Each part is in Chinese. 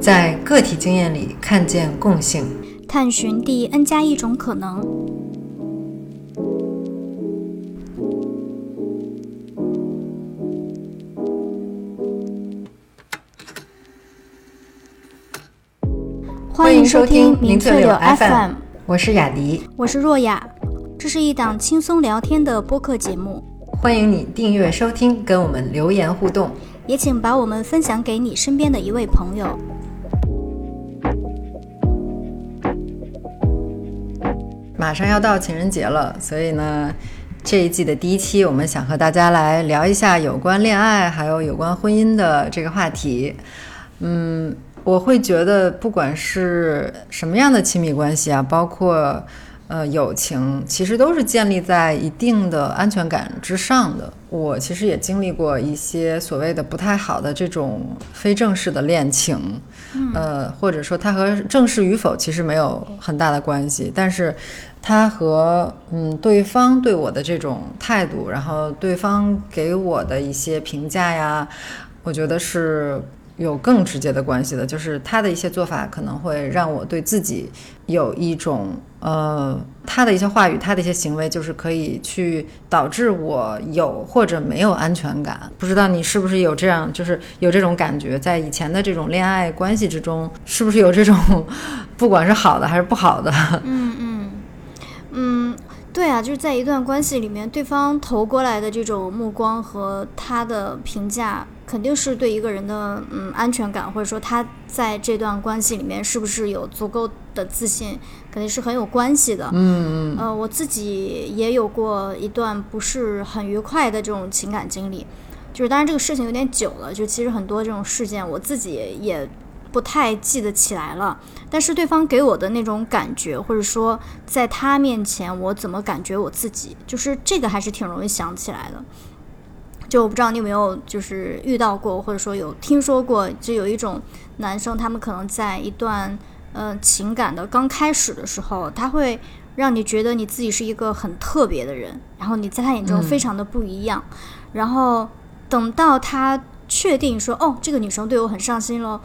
在个体经验里看见共性，探寻第 n 加一种可能。欢迎收听名翠柳 FM，我是雅迪，我是若雅，这是一档轻松聊天的播客节目，欢迎你订阅收听，跟我们留言互动，也请把我们分享给你身边的一位朋友。马上要到情人节了，所以呢，这一季的第一期，我们想和大家来聊一下有关恋爱还有有关婚姻的这个话题，嗯。我会觉得，不管是什么样的亲密关系啊，包括呃友情，其实都是建立在一定的安全感之上的。我其实也经历过一些所谓的不太好的这种非正式的恋情，呃，或者说它和正式与否其实没有很大的关系，但是他和嗯对方对我的这种态度，然后对方给我的一些评价呀，我觉得是。有更直接的关系的，就是他的一些做法可能会让我对自己有一种呃，他的一些话语，他的一些行为，就是可以去导致我有或者没有安全感。不知道你是不是有这样，就是有这种感觉，在以前的这种恋爱关系之中，是不是有这种，不管是好的还是不好的？嗯嗯嗯，对啊，就是在一段关系里面，对方投过来的这种目光和他的评价。肯定是对一个人的嗯安全感，或者说他在这段关系里面是不是有足够的自信，肯定是很有关系的。嗯嗯。呃，我自己也有过一段不是很愉快的这种情感经历，就是当然这个事情有点久了，就其实很多这种事件我自己也不太记得起来了。但是对方给我的那种感觉，或者说在他面前我怎么感觉我自己，就是这个还是挺容易想起来的。就我不知道你有没有就是遇到过，或者说有听说过，就有一种男生，他们可能在一段呃情感的刚开始的时候，他会让你觉得你自己是一个很特别的人，然后你在他眼中非常的不一样，然后等到他确定说哦这个女生对我很上心了，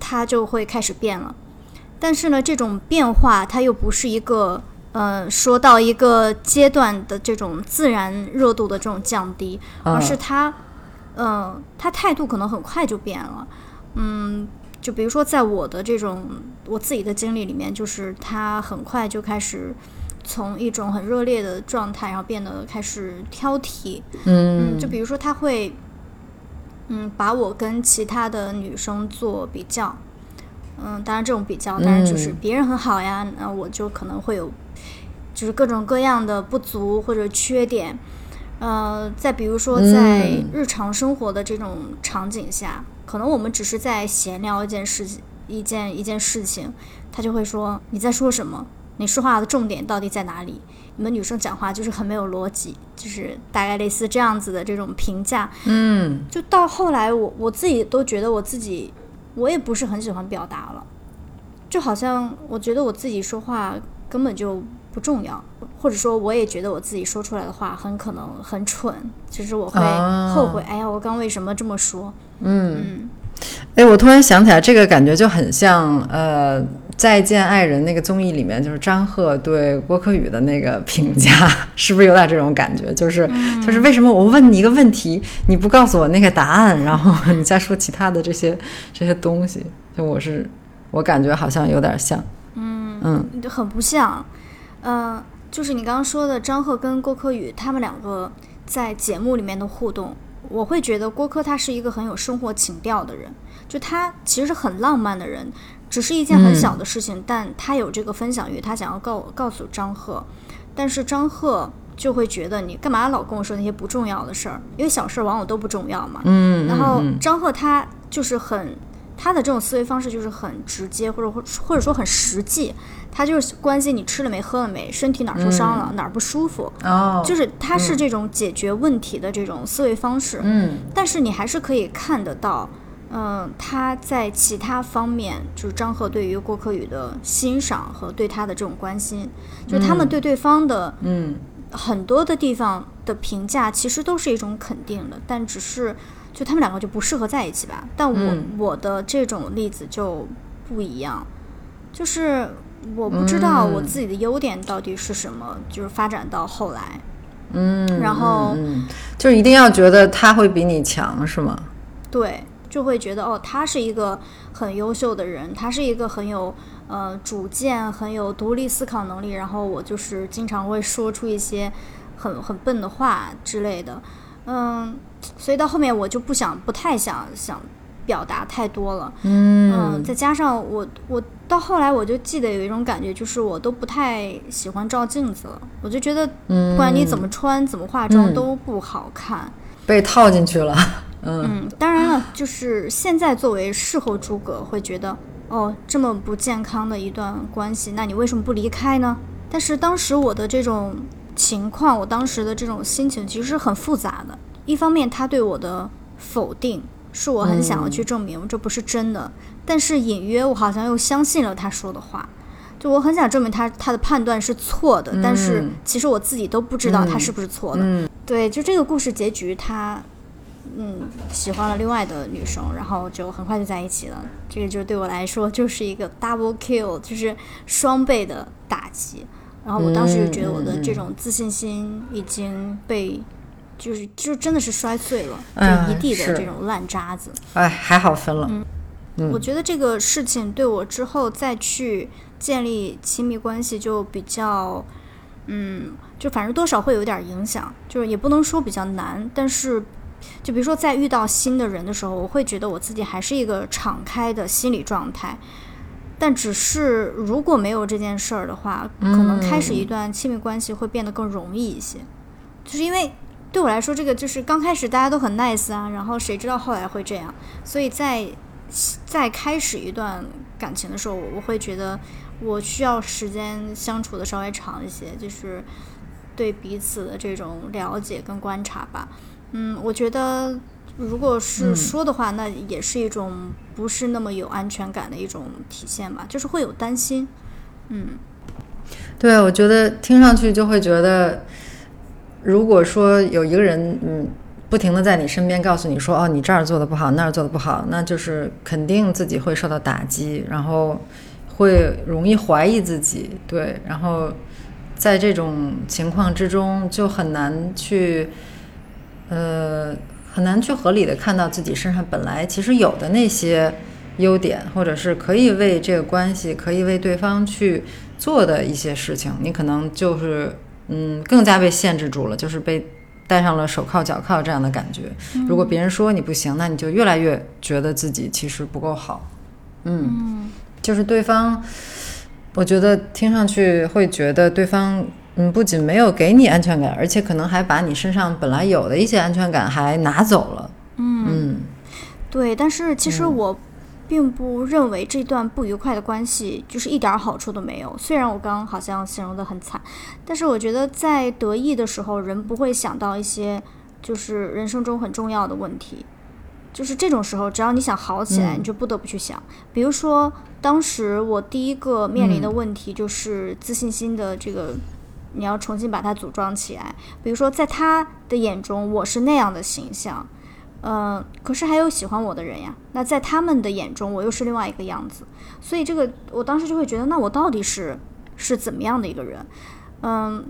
他就会开始变了，但是呢这种变化它又不是一个。呃，说到一个阶段的这种自然热度的这种降低，而是他，呃，他态度可能很快就变了。嗯，就比如说在我的这种我自己的经历里面，就是他很快就开始从一种很热烈的状态，然后变得开始挑剔。嗯，就比如说他会，嗯，把我跟其他的女生做比较。嗯，当然这种比较，当然就是别人很好呀，那我就可能会有。就是各种各样的不足或者缺点，呃，再比如说在日常生活的这种场景下，可能我们只是在闲聊一件事情，一件一件事情，他就会说你在说什么？你说话的重点到底在哪里？你们女生讲话就是很没有逻辑，就是大概类似这样子的这种评价。嗯，就到后来，我我自己都觉得我自己，我也不是很喜欢表达了，就好像我觉得我自己说话根本就。不重要，或者说我也觉得我自己说出来的话很可能很蠢，其实我会后悔。哎呀，我刚为什么这么说？嗯，哎，我突然想起来，这个感觉就很像呃《再见爱人》那个综艺里面，就是张赫对郭柯宇的那个评价，是不是有点这种感觉？就是就是为什么我问你一个问题，你不告诉我那个答案，然后你再说其他的这些这些东西？就我是我感觉好像有点像，嗯嗯，就很不像。嗯，就是你刚刚说的张赫跟郭柯宇他们两个在节目里面的互动，我会觉得郭柯他是一个很有生活情调的人，就他其实是很浪漫的人，只是一件很小的事情，但他有这个分享欲，他想要告告诉张赫，但是张赫就会觉得你干嘛老跟我说那些不重要的事儿，因为小事往往都不重要嘛。嗯，然后张赫他就是很。他的这种思维方式就是很直接，或者或或者说很实际，他就是关心你吃了没、喝了没，身体哪儿受伤了、哪儿不舒服，哦，就是他是这种解决问题的这种思维方式。嗯，但是你还是可以看得到，嗯，他在其他方面，就是张赫对于郭可宇的欣赏和对他的这种关心，就是他们对对方的，嗯，很多的地方。的评价其实都是一种肯定的，但只是就他们两个就不适合在一起吧。但我、我的这种例子就不一样，就是我不知道我自己的优点到底是什么，就是发展到后来，嗯，然后嗯，就是一定要觉得他会比你强，是吗？对，就会觉得哦，他是一个很优秀的人，他是一个很有呃主见、很有独立思考能力，然后我就是经常会说出一些很很笨的话之类的，嗯，所以到后面我就不想、不太想想表达太多了，嗯，再加上我我到后来我就记得有一种感觉，就是我都不太喜欢照镜子了，我就觉得不管你怎么穿、怎么化妆都不好看。被套进去了。嗯嗯，当然了，就是现在作为事后诸葛会觉得，哦，这么不健康的一段关系，那你为什么不离开呢？但是当时我的这种情况，我当时的这种心情其实是很复杂的。一方面，他对我的否定是我很想要去证明这不是真的，但是隐约我好像又相信了他说的话，就我很想证明他他的判断是错的，但是其实我自己都不知道他是不是错的。对，就这个故事结局，他。嗯，喜欢了另外的女生，然后就很快就在一起了。这个就对我来说就是一个 double kill，就是双倍的打击。然后我当时就觉得我的这种自信心已经被，就是就真的是摔碎了，就一地的这种烂渣子。哎，还好分了。嗯，我觉得这个事情对我之后再去建立亲密关系就比较，嗯，就反正多少会有点影响。就是也不能说比较难，但是。就比如说，在遇到新的人的时候，我会觉得我自己还是一个敞开的心理状态，但只是如果没有这件事儿的话，可能开始一段亲密关系会变得更容易一些。就是因为对我来说，这个就是刚开始大家都很 nice 啊，然后谁知道后来会这样，所以在在开始一段感情的时候，我会觉得我需要时间相处的稍微长一些，就是对彼此的这种了解跟观察吧。嗯，我觉得如果是说的话，那也是一种不是那么有安全感的一种体现吧，就是会有担心。嗯，对，我觉得听上去就会觉得，如果说有一个人，嗯，不停的在你身边告诉你说，哦，你这儿做的不好，那儿做的不好，那就是肯定自己会受到打击，然后会容易怀疑自己，对，然后在这种情况之中就很难去。呃，很难去合理的看到自己身上本来其实有的那些优点，或者是可以为这个关系、可以为对方去做的一些事情，你可能就是嗯更加被限制住了，就是被戴上了手铐脚铐这样的感觉。如果别人说你不行，那你就越来越觉得自己其实不够好。嗯，就是对方，我觉得听上去会觉得对方。嗯，不仅没有给你安全感，而且可能还把你身上本来有的一些安全感还拿走了。嗯，对。但是其实我并不认为这段不愉快的关系就是一点好处都没有。虽然我刚刚好像形容的很惨，但是我觉得在得意的时候，人不会想到一些就是人生中很重要的问题。就是这种时候，只要你想好起来，你就不得不去想。比如说，当时我第一个面临的问题就是自信心的这个。你要重新把它组装起来，比如说，在他的眼中我是那样的形象，嗯，可是还有喜欢我的人呀。那在他们的眼中，我又是另外一个样子。所以这个，我当时就会觉得，那我到底是是怎么样的一个人？嗯。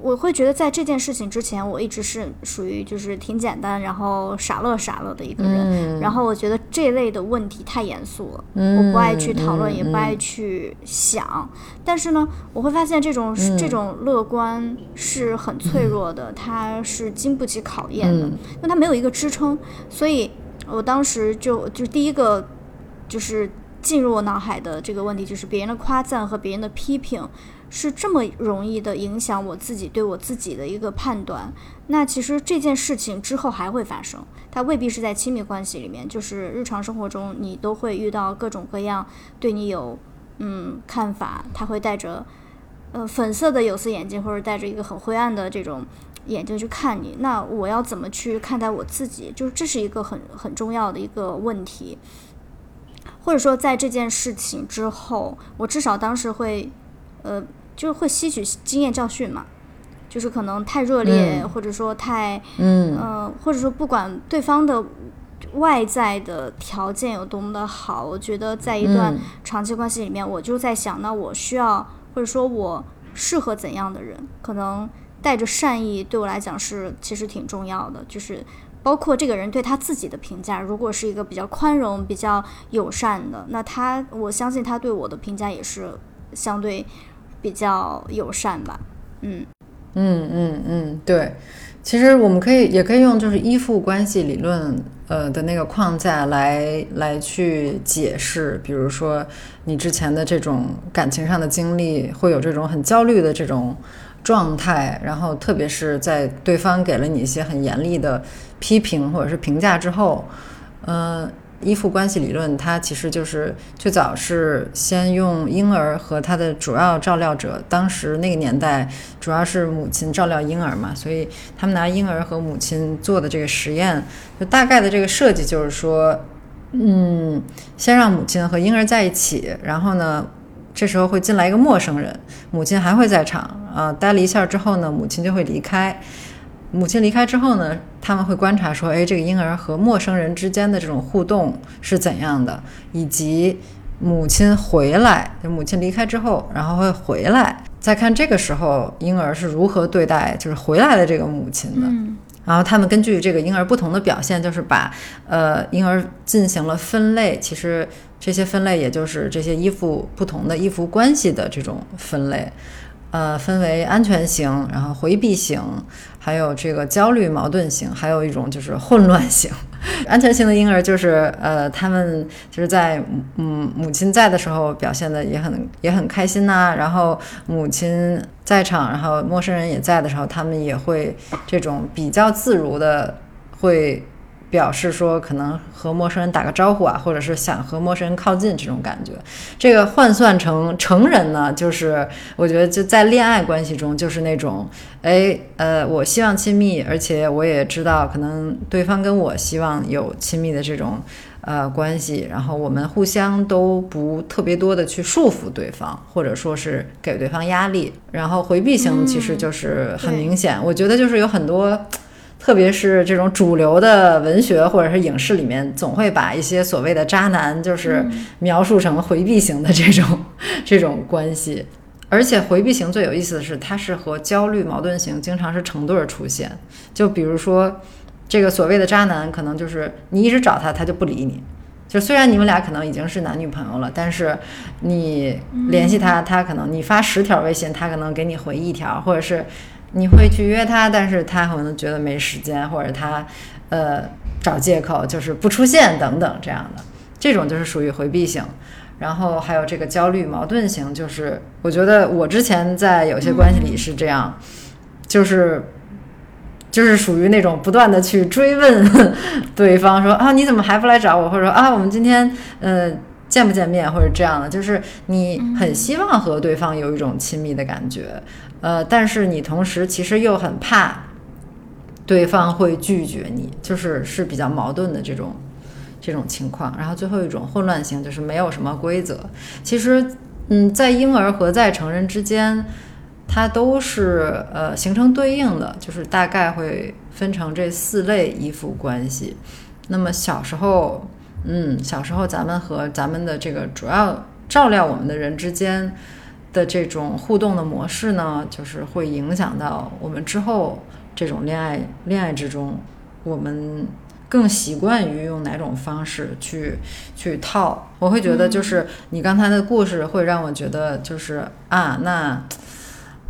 我会觉得在这件事情之前，我一直是属于就是挺简单，然后傻乐傻乐的一个人。然后我觉得这类的问题太严肃了，我不爱去讨论，也不爱去想。但是呢，我会发现这种这种乐观是很脆弱的，它是经不起考验的，因为它没有一个支撑。所以我当时就就第一个就是进入我脑海的这个问题，就是别人的夸赞和别人的批评。是这么容易的影响我自己对我自己的一个判断。那其实这件事情之后还会发生，它未必是在亲密关系里面，就是日常生活中你都会遇到各种各样对你有嗯看法，他会带着呃粉色的有色眼镜，或者带着一个很灰暗的这种眼睛去看你。那我要怎么去看待我自己？就是这是一个很很重要的一个问题。或者说在这件事情之后，我至少当时会。呃，就是会吸取经验教训嘛，就是可能太热烈，或者说太嗯。呃，或者说不管对方的外在的条件有多么的好，我觉得在一段嗯。长期关系里面，我就在想，那我需要或者说我适合怎样的人？可能带着善意对我来讲是其实挺重要的，就是包括这个人对他自己的评价，如果是一个比较宽容、比较友善的，那他我相信他对我的评价也是相对比较友善吧。嗯嗯嗯嗯，对。其实我们可以也可以用就是依附关系理论呃的那个框架来来去解释，比如说你之前的这种感情上的经历，会有这种很焦虑的这种状态，然后特别是在对方给了你一些很严厉的批评或者是评价之后，呃，依附关系理论它其实就是最早是先用婴儿和他的主要照料者，当时那个年代主要是母亲照料婴儿嘛，所以他们拿婴儿和母亲做的这个实验，就大概的这个设计就是说，嗯，先让母亲和婴儿在一起，然后呢。这时候会进来一个陌生人，母亲还会在场啊、待了一下之后呢，母亲就会离开。母亲离开之后呢，他们会观察说，哎，这个婴儿和陌生人之间的这种互动是怎样的，以及母亲回来，就母亲离开之后，然后会回来，再看这个时候婴儿是如何对待就是回来的这个母亲的。嗯然后他们根据这个婴儿不同的表现，就是把呃婴儿进行了分类。其实这些分类也就是这些依附不同的依附关系的这种分类，呃，分为安全型，然后回避型，还有这个焦虑矛盾型，还有一种就是混乱型。安全型的婴儿就是呃，他们就是在嗯母亲在的时候表现的也很也很开心呐、然后母亲在场，然后陌生人也在的时候，他们也会这种比较自如的会表示说可能和陌生人打个招呼啊，或者是想和陌生人靠近这种感觉。这个换算成成人呢，就是我觉得就在恋爱关系中，就是那种，哎，呃，我希望亲密，而且我也知道可能对方跟我希望有亲密的这种呃关系，然后我们互相都不特别多的去束缚对方，或者说是给对方压力。然后回避型其实就是很明显，我觉得就是有很多。特别是这种主流的文学或者是影视里面，总会把一些所谓的渣男，就是描述成回避型的这种 这种关系。而且回避型最有意思的是，它是和焦虑矛盾型经常是成对儿出现。就比如说，这个所谓的渣男，可能就是你一直找他，他就不理你。就虽然你们俩可能已经是男女朋友了，但是你联系他，他可能你发十条微信，他可能给你回一条，或者是你会去约他，但是他可能觉得没时间，或者他呃找借口就是不出现等等这样的，这种就是属于回避型。然后还有这个焦虑矛盾型，就是我觉得我之前在有些关系里是这样，就是就是属于那种不断的去追问 对方说啊你怎么还不来找我，或者说啊我们今天呃见不见面，或者这样的，就是你很希望和对方有一种亲密的感觉，呃，但是你同时其实又很怕对方会拒绝你，就是是比较矛盾的这种这种情况。然后最后一种混乱型就是没有什么规则，其实嗯，在婴儿和在成人之间。它都是呃形成对应的，就是大概会分成这四类依附关系。那么小时候，嗯，小时候咱们和咱们的这个主要照料我们的人之间的这种互动的模式呢，就是会影响到我们之后这种恋爱恋爱之中，我们更习惯于用哪种方式去去套。我会觉得，就是你刚才的故事会让我觉得，就是啊，那。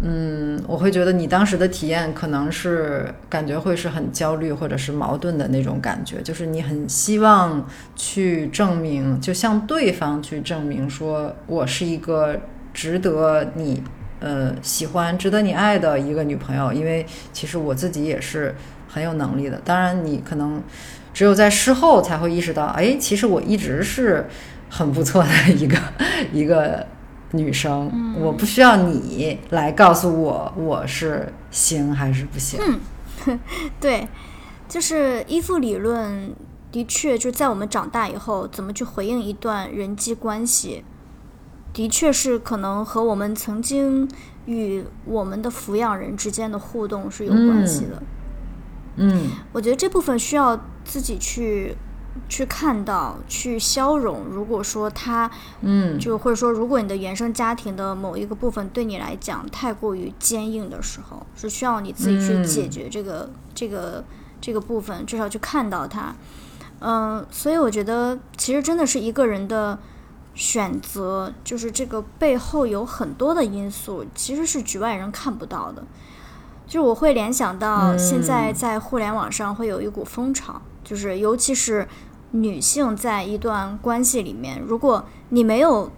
嗯，我会觉得你当时的体验可能是感觉会是很焦虑或者是矛盾的那种感觉，就是你很希望去证明，就向对方去证明说我是一个值得你呃喜欢、值得你爱的一个女朋友，因为其实我自己也是很有能力的。当然，你可能只有在事后才会意识到，哎，其实我一直是很不错的一个 一个。女生，我不需要你来告诉我我是行还是不行。嗯 对，就是依附理论，的确就在我们长大以后，怎么去回应一段人际关系，的确是可能和我们曾经与我们的抚养人之间的互动是有关系的。嗯，我觉得这部分需要自己去去看到、去消融。如果说他，嗯，就或者说，如果你的原生家庭的某一个部分对你来讲太过于坚硬的时候，是需要你自己去解决这个、这个、这个部分，至少去看到它。嗯，所以我觉得，其实真的是一个人的选择，就是这个背后有很多的因素，其实是局外人看不到的。就是我会联想到，现在在互联网上会有一股风潮，就是尤其是女性在一段关系里面，如果你没有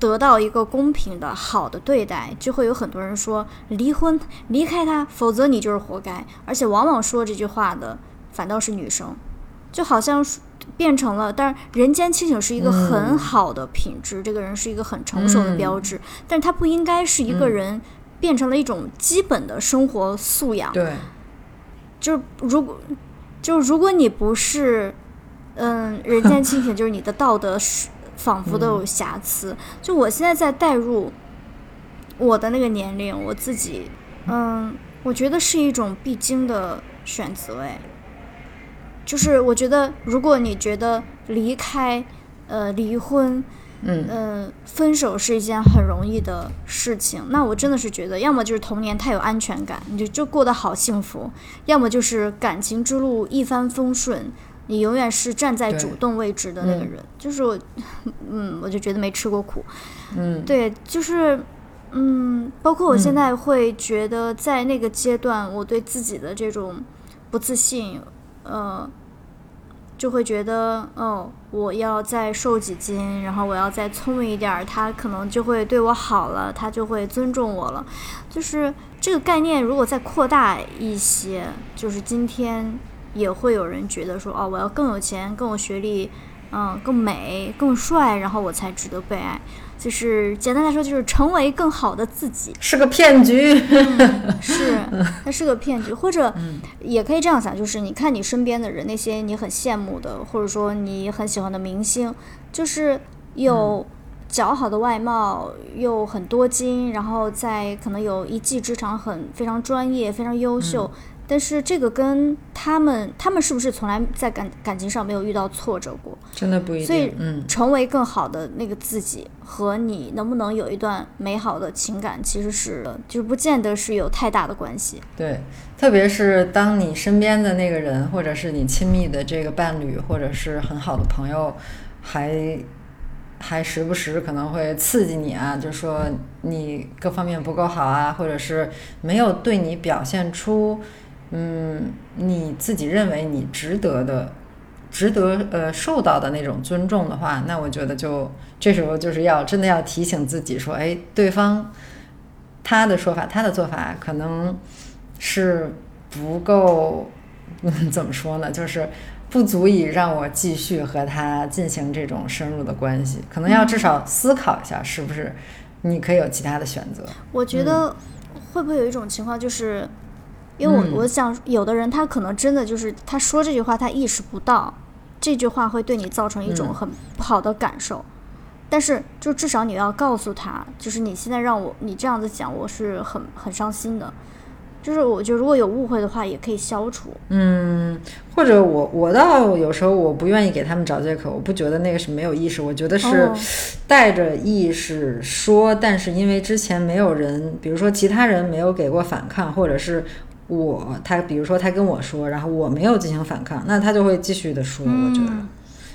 得到一个公平的好的对待，就会有很多人说离婚，离开他，否则你就是活该。而且往往说这句话的反倒是女生。就好像变成了，但是人间清醒是一个很好的品质，这个人是一个很成熟的标志，但是他不应该是一个人变成了一种基本的生活素养。对，就是如果，就如果你不是，嗯，人间清醒，就是你的道德是仿佛都有瑕疵。就我现在在代入我的那个年龄，我自己，嗯，我觉得是一种必经的选择，哎。就是我觉得，如果你觉得离开、呃离婚、嗯分手是一件很容易的事情，那我真的是觉得，要么就是童年太有安全感，你就就过得好幸福；要么就是感情之路一帆风顺，你永远是站在主动位置的那个人。就是我，嗯，我就觉得没吃过苦。嗯，对，就是嗯，包括我现在会觉得，在那个阶段，我对自己的这种不自信。呃，就会觉得，哦，我要再瘦几斤，然后我要再聪明一点，他可能就会对我好了，他就会尊重我了。就是这个概念，如果再扩大一些，就是今天也会有人觉得说，哦，我要更有钱、更有学历，嗯，更美、更帅，然后我才值得被爱。就是简单来说，就是成为更好的自己，是个骗局。是，它是个骗局，或者也可以这样想，就是你看你身边的人，那些你很羡慕的，或者说你很喜欢的明星，就是有姣好的外貌，又很多金，然后在可能有一技之长，很非常专业，非常优秀。但是这个跟他们，他们是不是从来在感感情上没有遇到挫折过？真的不一定。所以，嗯成为更好的那个自己和你能不能有一段美好的情感，其实是就是不见得是有太大的关系。对，特别是当你身边的那个人，或者是你亲密的这个伴侣，或者是很好的朋友，还还时不时可能会刺激你啊，就说你各方面不够好啊，或者是没有对你表现出。嗯，你自己认为你值得的、值得呃受到的那种尊重的话，那我觉得就这时候就是要真的要提醒自己说，哎，对方他的说法、他的做法可能是不够，嗯怎么说呢？就是不足以让我继续和他进行这种深入的关系，可能要至少思考一下，是不是你可以有其他的选择。我觉得会不会有一种情况就是？因为我我想，有的人他可能真的就是他说这句话，他意识不到这句话会对你造成一种很不好的感受，但是就至少你要告诉他，就是你现在让我你这样子讲，我是很很伤心的。就是我觉得如果有误会的话，也可以消除。嗯，或者我我倒有时候我不愿意给他们找借口，我不觉得那个是没有意识，我觉得是带着意识说，但是因为之前没有人，比如说其他人没有给过反抗，或者是。我他比如说他跟我说，然后我没有进行反抗，那他就会继续的说。我觉得，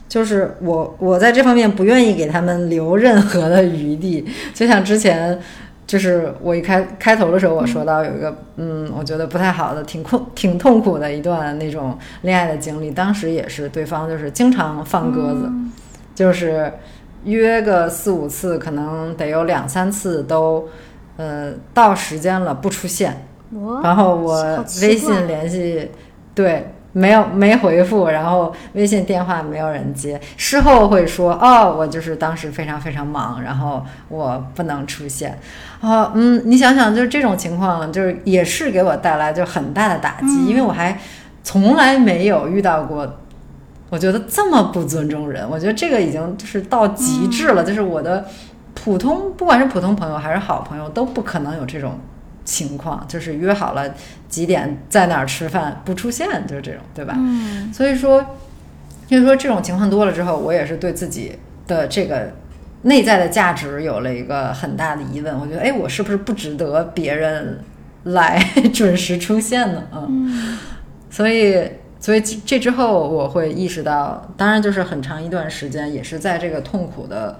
就是我我在这方面不愿意给他们留任何的余地。就像之前，就是我一开开头的时候我说到有一个嗯，我觉得不太好的、挺困挺痛苦的一段那种恋爱的经历。当时也是对方就是经常放鸽子，就是约个四五次，可能得有两三次都呃到时间了不出现。然后我微信联系，对，没有没回复，然后微信电话没有人接，事后会说，哦，我就是当时非常非常忙，然后我不能出现。哦，嗯，你想想，就是这种情况，就是也是给我带来就很大的打击，因为我还从来没有遇到过，我觉得这么不尊重人，我觉得这个已经就是到极致了，就是我的。普通不管是普通朋友还是好朋友，都不可能有这种情况，就是约好了几点在哪儿吃饭不出现，就是这种，对吧？嗯所以说，就是说这种情况多了之后，我也是对自己的这个内在的价值有了一个很大的疑问。我觉得，哎，我是不是不值得别人来准时出现呢？嗯，嗯所以，所以这之后我会意识到，当然就是很长一段时间也是在这个痛苦的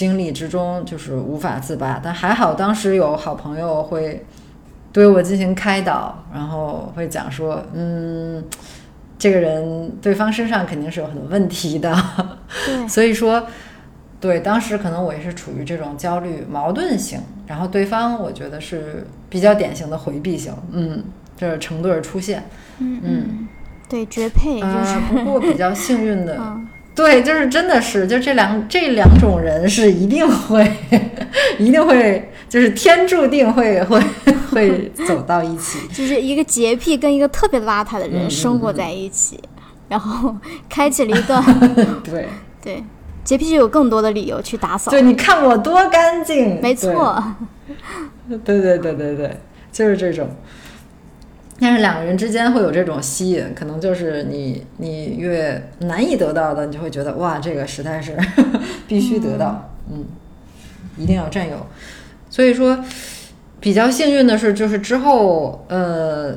经历之中，就是无法自拔。但还好当时有好朋友会对我进行开导，然后会讲说，嗯。这个人，对方身上肯定是有很多问题的，对，所以说，对当时可能我也是处于这种焦虑矛盾型，然后对方我觉得是比较典型的回避型，嗯，这是成对儿出现，嗯嗯，对，绝配就是，呃，不过比较幸运的，嗯对，就是真的是，就这两这两种人是一定会，一定会，就是天注定会会会走到一起，就是一个洁癖跟一个特别邋遢的人生活在一起，然后开启了一段 对，对洁癖就有更多的理由去打扫，对，你看我多干净，没错，对，对对对对对，就是这种。但是两个人之间会有这种吸引，可能就是你你越难以得到的，你就会觉得哇，这个实在是 必须得到，嗯，一定要占有。所以说，比较幸运的是，就是之后呃，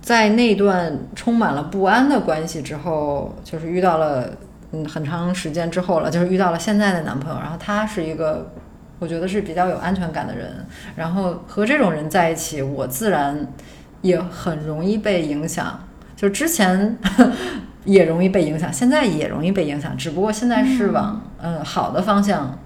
在那段充满了不安的关系之后，就是遇到了嗯很长时间之后了，就是遇到了现在的男朋友，然后他是一个我觉得是比较有安全感的人，然后和这种人在一起，我自然也很容易被影响。就之前 也容易被影响，现在也容易被影响，只不过现在是往嗯、呃好的方向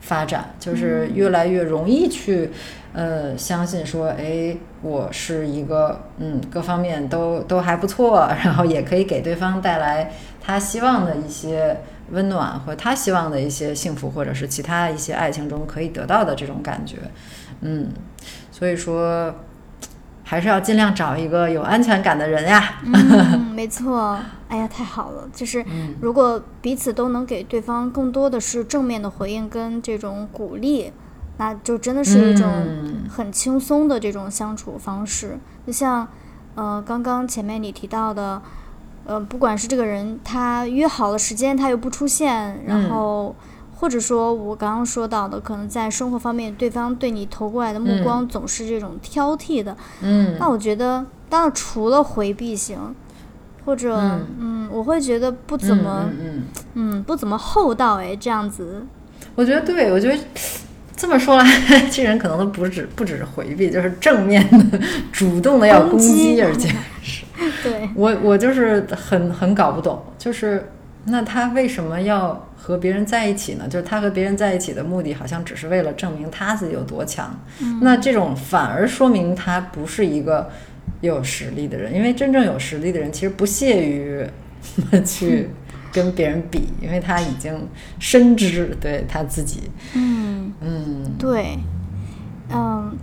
发展，就是越来越容易去呃相信说，哎，我是一个嗯各方面都都还不错，然后也可以给对方带来他希望的一些温暖和他希望的一些幸福，或者是其他一些爱情中可以得到的这种感觉，嗯，所以说。还是要尽量找一个有安全感的人呀。嗯，没错。哎呀，太好了！就是嗯如果彼此都能给对方更多的是正面的回应跟这种鼓励，那就真的是一种嗯很轻松的这种相处方式。就像呃，刚刚前面你提到的，呃，不管是这个人他约好了时间他又不出现，然嗯后。或者说，我刚刚说到的，可能在生活方面，对方对你投过来的目光总是这种挑剔的，嗯。那我觉得，当然除了回避型，或者嗯。嗯我会觉得不怎么嗯嗯嗯。不怎么厚道哎，这样子，我觉得对，我觉得这么说来，这人可能都不止不只是回避，就是正面的、主动的要攻击，而且是对，我我就是很很搞不懂，就是那他为什么要和别人在一起呢？就是他和别人在一起的目的，好像只是为了证明他自己有多强。那这种反而说明他不是一个有实力的人，因为真正有实力的人其实不屑于 去 跟别人比，因为他已经深知对他自己，嗯嗯对，嗯，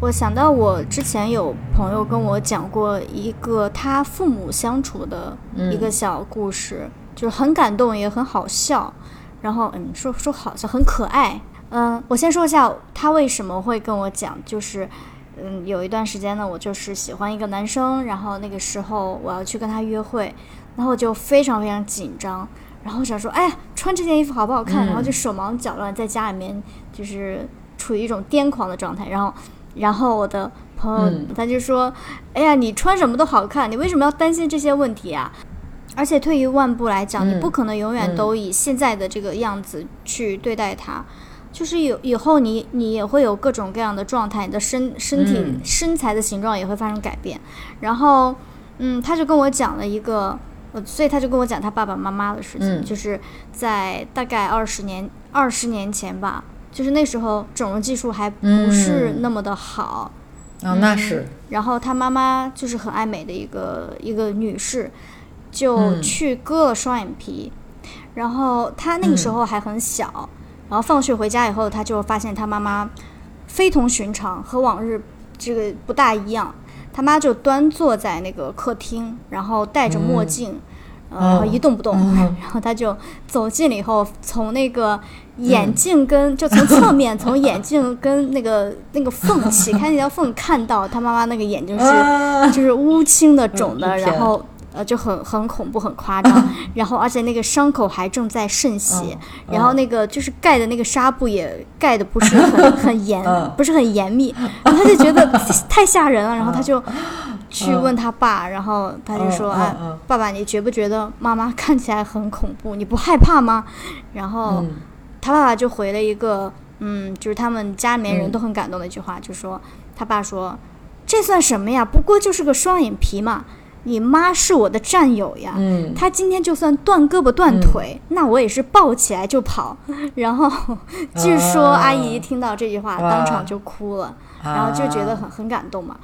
我想到我之前有朋友跟我讲过一个他父母相处的一个小故事，就是很感动也很好笑，然后嗯说说好笑很可爱，嗯，我先说一下他为什么会跟我讲，就是。嗯，有一段时间呢，我就是喜欢一个男生，然后那个时候我要去跟他约会，然后我就非常非常紧张，然后想说，哎呀，穿这件衣服好不好看？嗯然后就手忙脚乱，在家里面就是处于一种癫狂的状态。然后，然后我的朋友、嗯他就说，哎呀，你穿什么都好看，你为什么要担心这些问题啊？而且退一万步来讲，你嗯不可能永远都以现在的这个样子去对待他。就是有以后你你也会有各种各样的状态，你的身身体、嗯。身材的形状也会发生改变。然后，嗯，他就跟我讲了一个，呃，所以他就跟我讲他爸爸妈妈的事情，嗯。就是在大概二十年二十年前吧，就是那时候整容技术还不是嗯。那么的好，啊，那是。然后他妈妈就是很爱美的一个一个女士，就嗯去割了双眼皮，然后他那个时候还很小，然后放学回家以后，他就发现他妈妈非同寻常，和往日这个不大一样。他妈就端坐在那个客厅，然后戴着墨镜，呃，一动不动。然后他就走近了以后，从那个眼镜跟就从侧面从眼镜跟那个那个缝起开那条缝看到他妈妈那个眼睛是就是乌青的肿的，然后。呃，就很很恐怖，很夸张，然后而且那个伤口还正在渗血，然后那个就是盖的那个纱布也盖的不是 很很严，不是很严密，然后他就觉得太吓人了，然后他就去问他爸，然后他就说：“哎，爸爸，你觉不觉得妈妈看起来很恐怖？你不害怕吗？”然后他爸爸就回了一个，嗯，就是他们家里面人都很感动的一句话，就说他爸说：“这算什么呀？不过就是个双眼皮嘛。”你妈是我的战友呀，她今天就算断胳膊断腿，那我也是抱起来就跑。然后 据说阿姨听到这句话，当场就哭了，然后就觉得很很感动嘛。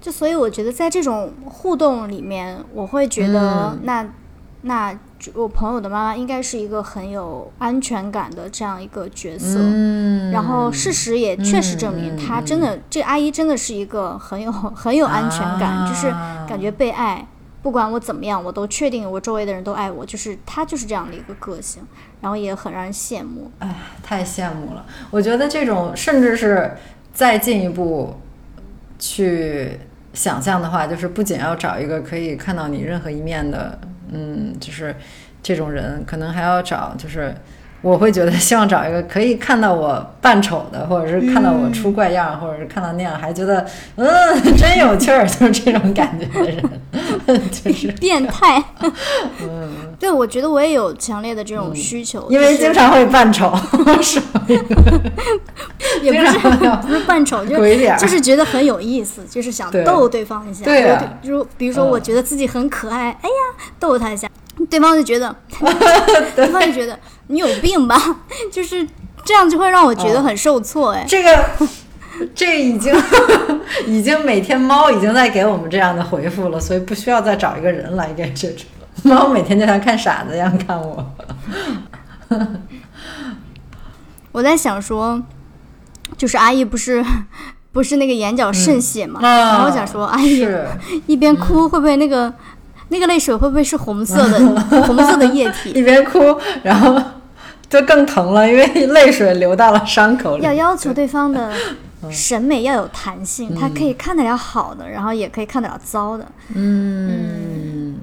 就所以我觉得在这种互动里面，我会觉得那那。我朋友的妈妈应该是一个很有安全感的这样一个角色，然后事实也确实证明，她真的这阿姨真的是一个很有 很有安全感，就是感觉被爱，不管我怎么样，我都确定我周围的人都爱我，就是她就是这样的一个个性，然后也很让人羡慕。哎，太羡慕了！我觉得这种甚至是再进一步去想象的话，就是不仅要找一个可以看到你任何一面的。嗯，就是这种人，可能还要找，就是我会觉得希望找一个可以看到我扮丑的，或者是看到我出怪样，或者是看到那样还觉得嗯真有趣儿，就是这种感觉。的人，就是。变态。嗯，对，我觉得我也有强烈的这种需求，因为经常会扮丑，是也不是不是扮丑，就 是就是觉得很有意思，就是想逗对方一下。对，如比如说，我觉得自己很可爱，哎呀，逗他一下，对方就觉得，对方就觉得你有病吧？就是这样，就会让我觉得很受挫。哎，这个，这已经 已经每天猫已经在给我们这样的回复了，所以不需要再找一个人来给这种猫每天就像看傻子一样看我。我在想说，就是阿姨不是不是那个眼角渗血嘛？然后想说，阿姨一边哭会不会那个那个泪水会不会是红色的红色的液体？一边哭，然后就更疼了，因为泪水流到了伤口里。要要求对方的 审美要有弹性，他可以看得了好的，然后也可以看得了糟的。嗯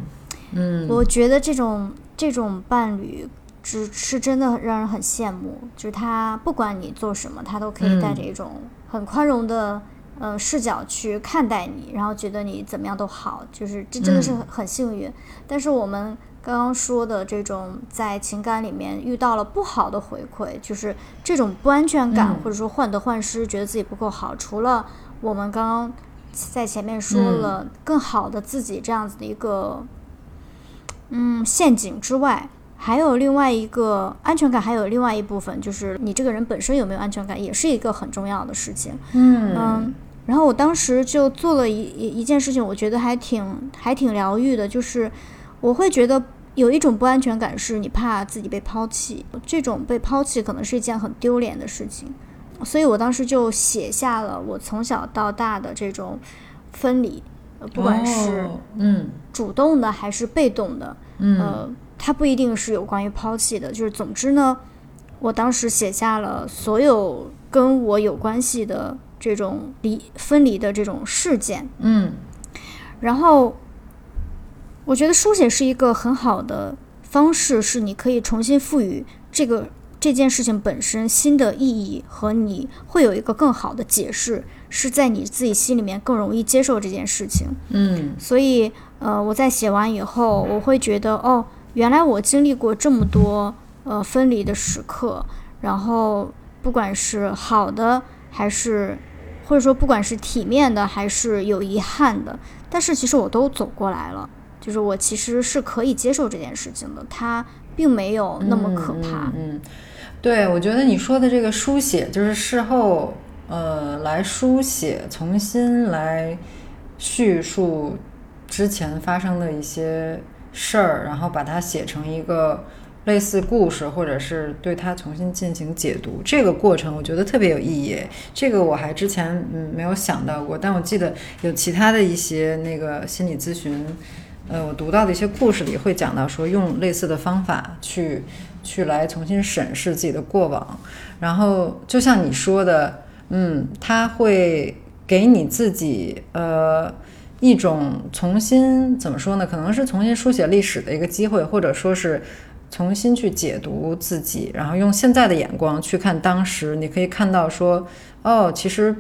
嗯，我觉得这种这种伴侣。只是真的让人很羡慕，就是他不管你做什么，他都可以带着一种很宽容的呃视角去看待你，然后觉得你怎么样都好，就是这真的是很幸运。但是我们刚刚说的这种在情感里面遇到了不好的回馈，就是这种不安全感或者说患得患失，觉得自己不够好，除了我们刚刚在前面说了更好的自己这样子的一个嗯陷阱之外。还有另外一个安全感，还有另外一部分就是你这个人本身有没有安全感，也是一个很重要的事情。嗯嗯，然后我当时就做了一一件事情，我觉得还挺还挺疗愈的，就是我会觉得有一种不安全感，是你怕自己被抛弃，这种被抛弃可能是一件很丢脸的事情，所以我当时就写下了我从小到大的这种分离，不管是嗯。主动的还是被动的，嗯。它不一定是有关于抛弃的，就是总之呢，我当时写下了所有跟我有关系的这种离分离的这种事件，嗯，然后我觉得书写是一个很好的方式，是你可以重新赋予这个这件事情本身新的意义，和你会有一个更好的解释，是在你自己心里面更容易接受这件事情，嗯，所以呃，我在写完以后，我会觉得哦。原来我经历过这么多呃分离的时刻，然后不管是好的还是，或者说不管是体面的还是有遗憾的，但是其实我都走过来了，就是我其实是可以接受这件事情的，它并没有那么可怕。嗯，对，我觉得你说的这个书写，就是事后呃来书写，重新来叙述之前发生的一些。事儿，然后把它写成一个类似故事，或者是对它重新进行解读，这个过程我觉得特别有意义。这个我还之前嗯没有想到过，但我记得有其他的一些那个心理咨询呃，我读到的一些故事里会讲到说，用类似的方法去去来重新审视自己的过往，然后就像你说的，嗯，他会给你自己呃一种重新怎么说呢？可能是重新书写历史的一个机会，或者说是重新去解读自己，然后用现在的眼光去看当时，你可以看到说，哦，其实。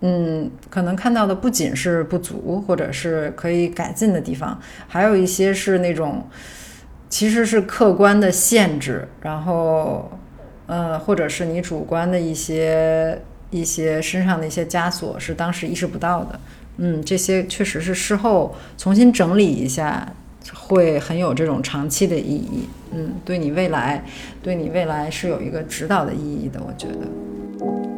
嗯，可能看到的不仅是不足，或者是可以改进的地方，还有一些是那种其实是客观的限制，然后呃，或者是你主观的一些一些身上的一些枷锁是当时意识不到的。嗯，这些确实是事后重新整理一下，会很有这种长期的意义。嗯，对你未来，对你未来是有一个指导的意义的，我觉得。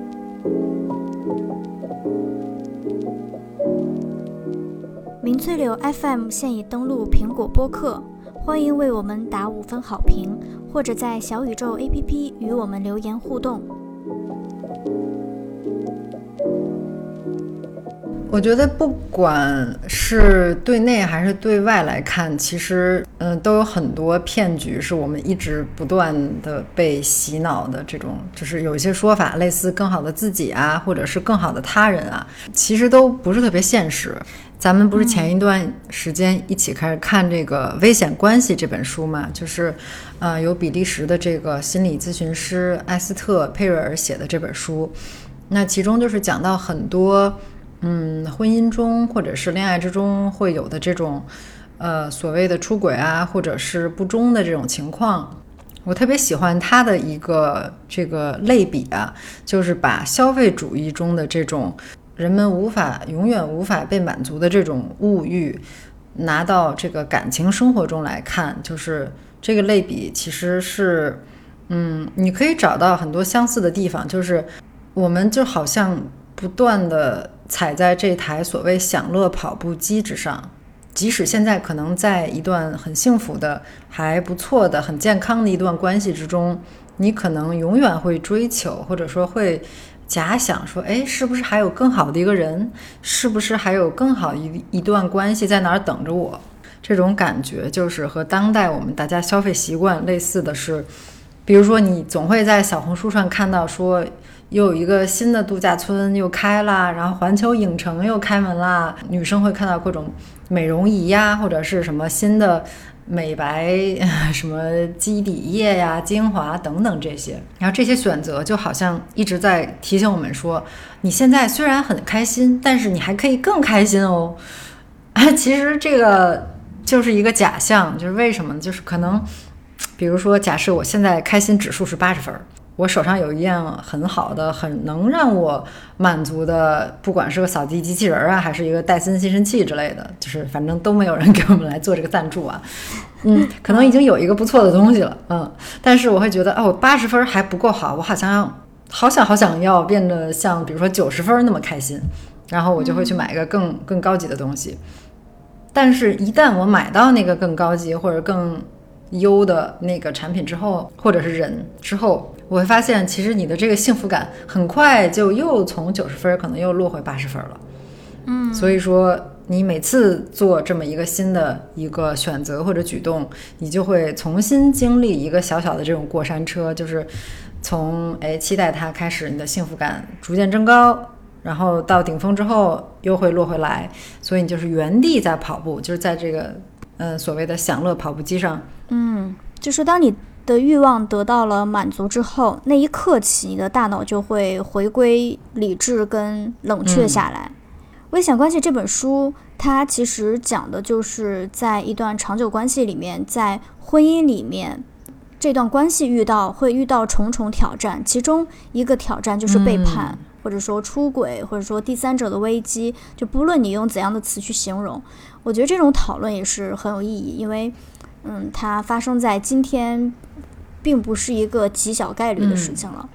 明翠柳 FM 现已登录苹果播客，欢迎为我们打五分好评，或者在小宇宙 APP 与我们留言互动。我觉得不管是对内还是对外来看，其实嗯都有很多骗局，是我们一直不断的被洗脑的。这种就是有一些说法，类似更好的自己啊，或者是更好的他人啊，其实都不是特别现实。咱们不是前一段时间一起开始看这个《危险关系》这本书嘛？就是，呃，由比利时的这个心理咨询师埃斯特·佩瑞尔写的这本书。那其中就是讲到很多，嗯，婚姻中或者是恋爱之中会有的这种，呃，所谓的出轨啊，或者是不忠的这种情况。我特别喜欢他的一个这个类比啊，就是把消费主义中的这种。人们无法永远无法被满足的这种物欲，拿到这个感情生活中来看，就是这个类比其实是，嗯，你可以找到很多相似的地方，就是我们就好像不断的踩在这台所谓享乐跑步机之上，即使现在可能在一段很幸福的、还不错的、很健康的一段关系之中，你可能永远会追求，或者说会。假想说，哎，是不是还有更好的一个人？是不是还有更好一一段关系在哪儿等着我？这种感觉就是和当代我们大家消费习惯类似的是，比如说你总会在小红书上看到说，又有一个新的度假村又开了，然后环球影城又开门啦，女生会看到各种美容仪呀，或者是什么新的。美白什么肌底液呀、精华等等这些，然后这些选择就好像一直在提醒我们说，你现在虽然很开心，但是你还可以更开心哦。其实这个就是一个假象，就是为什么呢？就是可能，比如说，假设我现在开心指数是八十分。我手上有一样很好的、很能让我满足的，不管是个扫地机器人啊，还是一个戴森吸尘器之类的，就是反正都没有人给我们来做这个赞助啊。嗯，可能已经有一个不错的东西了，嗯，但是我会觉得，哦，八十分还不够好，我好像好想好想要变得像，比如说九十分那么开心，然后我就会去买一个更更高级的东西。但是，一旦我买到那个更高级或者更优的那个产品之后，或者是人之后，我会发现，其实你的这个幸福感很快就又从九十分可能又落回八十分了。嗯，所以说你每次做这么一个新的一个选择或者举动，你就会重新经历一个小小的这种过山车，就是从哎期待它开始，你的幸福感逐渐增高，然后到顶峰之后又会落回来，所以你就是原地在跑步，就是在这个嗯所谓的享乐跑步机上。嗯，就是当你的欲望得到了满足之后，那一刻起，你的大脑就会回归理智跟冷却下来。《危险关系》这本书，它其实讲的就是在一段长久关系里面，在婚姻里面，这段关系遇到会遇到重重挑战，其中一个挑战就是背叛，或者说出轨，或者说第三者的危机。就不论你用怎样的词去形容，我觉得这种讨论也是很有意义，因为。嗯，它发生在今天，并不是一个极小概率的事情了，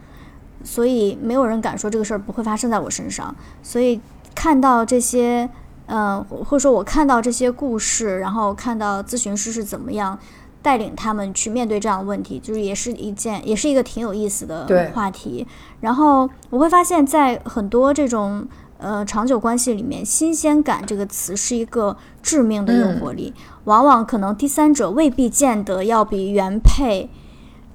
所以没有人敢说这个事儿不会发生在我身上。所以看到这些，嗯，或者说我看到这些故事，然后看到咨询师是怎么样带领他们去面对这样的问题，就是也是一件，也是一个挺有意思的话题。然后我会发现，在很多这种呃长久关系里面，新鲜感这个词是一个致命的诱惑力，往往可能第三者未必见得要比原配。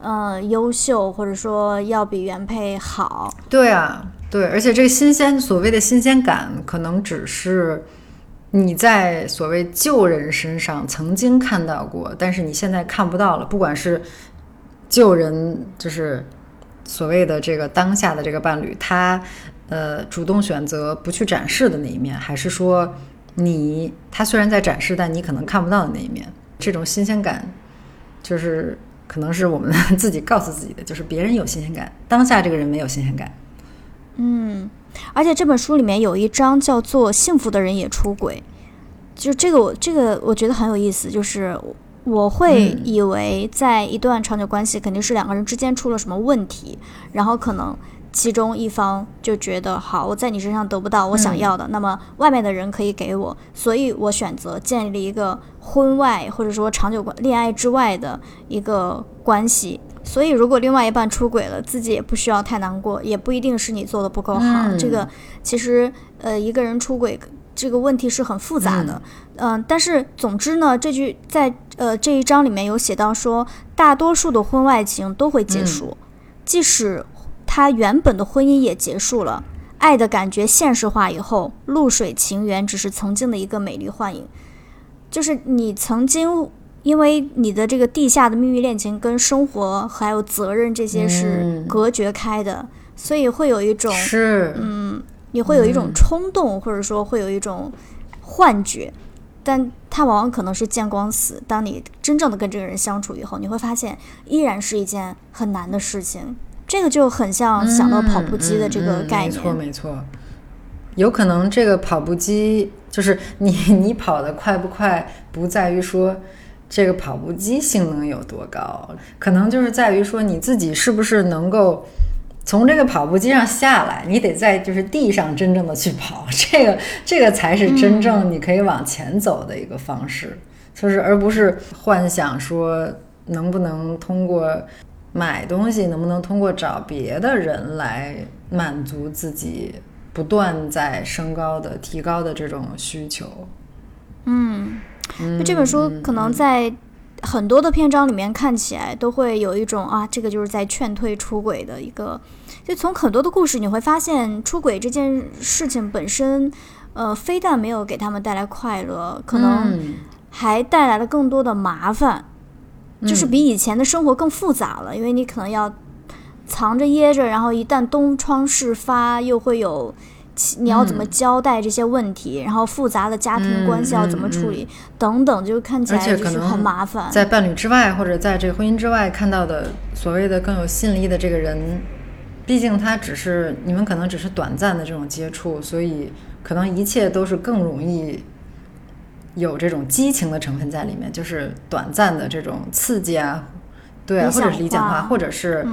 呃，优秀或者说要比原配好。对啊，对，而且这个新鲜，所谓的新鲜感，可能只是你在所谓旧人身上曾经看到过，但是你现在看不到了。不管是旧人，就是所谓的这个当下的这个伴侣，他呃主动选择不去展示的那一面，还是说你他虽然在展示，但你可能看不到的那一面，这种新鲜感就是。可能是我们 自己告诉自己的，就是别人有新鲜感，当下这个人没有新鲜感。嗯，而且这本书里面有一章叫做“幸福的人也出轨”，就这个我这个我觉得很有意思，就是我会以为在一段长久关系肯定是两个人之间出了什么问题，然后可能。其中一方就觉得好，我在你身上得不到我想要的，那么外面的人可以给我，所以我选择建立一个婚外或者说长久关恋爱之外的一个关系。所以如果另外一半出轨了，自己也不需要太难过，也不一定是你做的不够好。这个其实呃一个人出轨这个问题是很复杂的，嗯，但是总之呢，这句在呃这一章里面有写到说，大多数的婚外情都会结束，即使。他原本的婚姻也结束了，爱的感觉现实化以后，露水情缘只是曾经的一个美丽幻影。就是你曾经因为你的这个地下的秘密恋情跟生活还有责任这些是隔绝开的，所以会有一种是嗯，你会有一种冲动，或者说会有一种幻觉，但它往往可能是见光死。当你真正的跟这个人相处以后，你会发现依然是一件很难的事情。这个就很像想到跑步机的这个概念，没错没错。有可能这个跑步机就是你 你跑得快不快，不在于说这个跑步机性能有多高，可能就是在于说你自己是不是能够从这个跑步机上下来。你得在就是地上真正的去跑，这个这个才是真正你可以往前走的一个方式，就是而不是幻想说能不能通过。买东西能不能通过找别的人来满足自己不断在升高的、提高的这种需求？嗯，这本书可能在很多的篇章里面看起来都会有一种啊，这个就是在劝退出轨的一个。就从很多的故事你会发现，出轨这件事情本身，呃，非但没有给他们带来快乐，可能还带来了更多的麻烦。就是比以前的生活更复杂了，因为你可能要藏着掖着，然后一旦东窗事发，又会有你要怎么交代这些问题，然后复杂的家庭关系要怎么处理等等，就看起来就是很麻烦。在伴侣之外，或者在这个婚姻之外看到的所谓的更有吸引力的这个人，毕竟他只是你们可能只是短暂的这种接触，所以可能一切都是更容易。有这种激情的成分在里面，就是短暂的这种刺激啊，对啊，或者是理想化，或者是，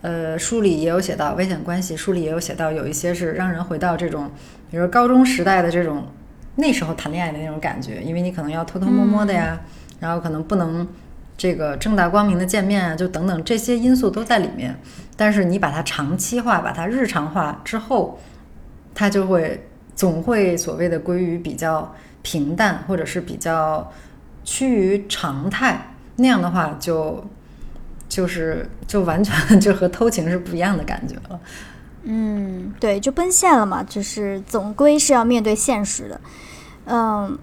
呃，书里也有写到危险关系，书里也有写到有一些是让人回到这种，比如高中时代的这种那时候谈恋爱的那种感觉，因为你可能要偷偷摸摸的呀，然后可能不能这个正大光明的见面啊，就等等这些因素都在里面，但是你把它长期化，把它日常化之后，它就会总会所谓的归于比较。平淡或者是比较趋于常态，那样的话就就是就完全就和偷情是不一样的感觉了。嗯，对，就奔现了嘛，就是总归是要面对现实的。嗯，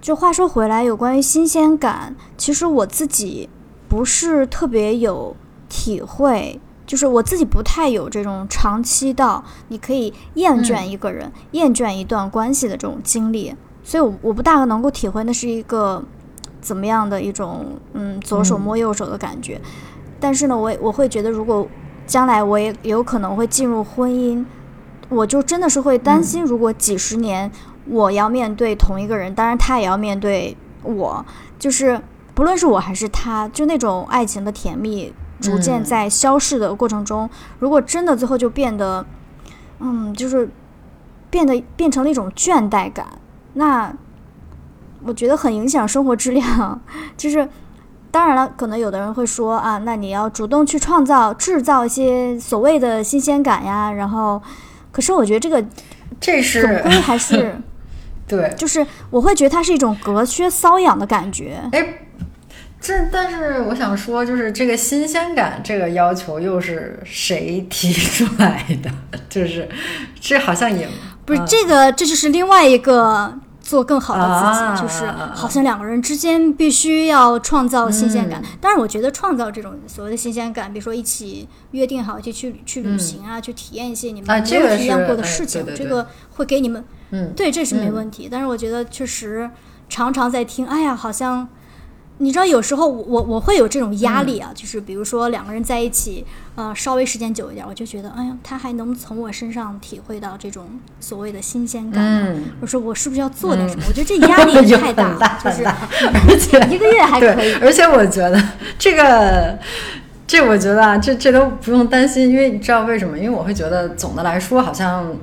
就话说回来，有关于新鲜感，其实我自己不是特别有体会，就是我自己不太有这种长期到你可以厌倦一个人、厌倦一段关系的这种经历。所以，我我不大能够体会那是一个怎么样的一种嗯左手摸右手的感觉。但是呢，我我会觉得，如果将来我也有可能会进入婚姻，我就真的是会担心，如果几十年我要面对同一个人，当然他也要面对我，就是不论是我还是他，就那种爱情的甜蜜逐渐在消逝的过程中，如果真的最后就变得嗯，就是变得变成了一种倦怠感。那我觉得很影响生活质量，就是当然了，可能有的人会说啊，那你要主动去创造、制造一些所谓的新鲜感呀。然后，可是我觉得这个这是总归还是 对，就是我会觉得它是一种隔靴搔痒的感觉。哎，这但是我想说，就是这个新鲜感这个要求又是谁提出来的？就是这好像也不是嗯。这个，这就是另外一个做更好的自己，啊就是好像两个人之间必须要创造新鲜嗯。感。但是，我觉得创造这种所谓的新鲜感，比如说一起约定好一起去去旅行啊，去体验一些你们啊没有体验过的哎事情，对对对。这个会给你们嗯。对，这是没问题。但是我觉得确实常常在听，哎呀，好像你知道，有时候我我我会有这种压力啊，就是比如说两个人在一起，呃，稍微时间久一点，我就觉得，哎呀，他还能从我身上体会到这种所谓的新鲜感吗。嗯，我说我是不是要做点什么？我觉得这压力 也太大了，就是而且一个月还可以，。而且我觉得这个，这我觉得啊，这这都不用担心，因为你知道为什么？因为我会觉得总的来说好像。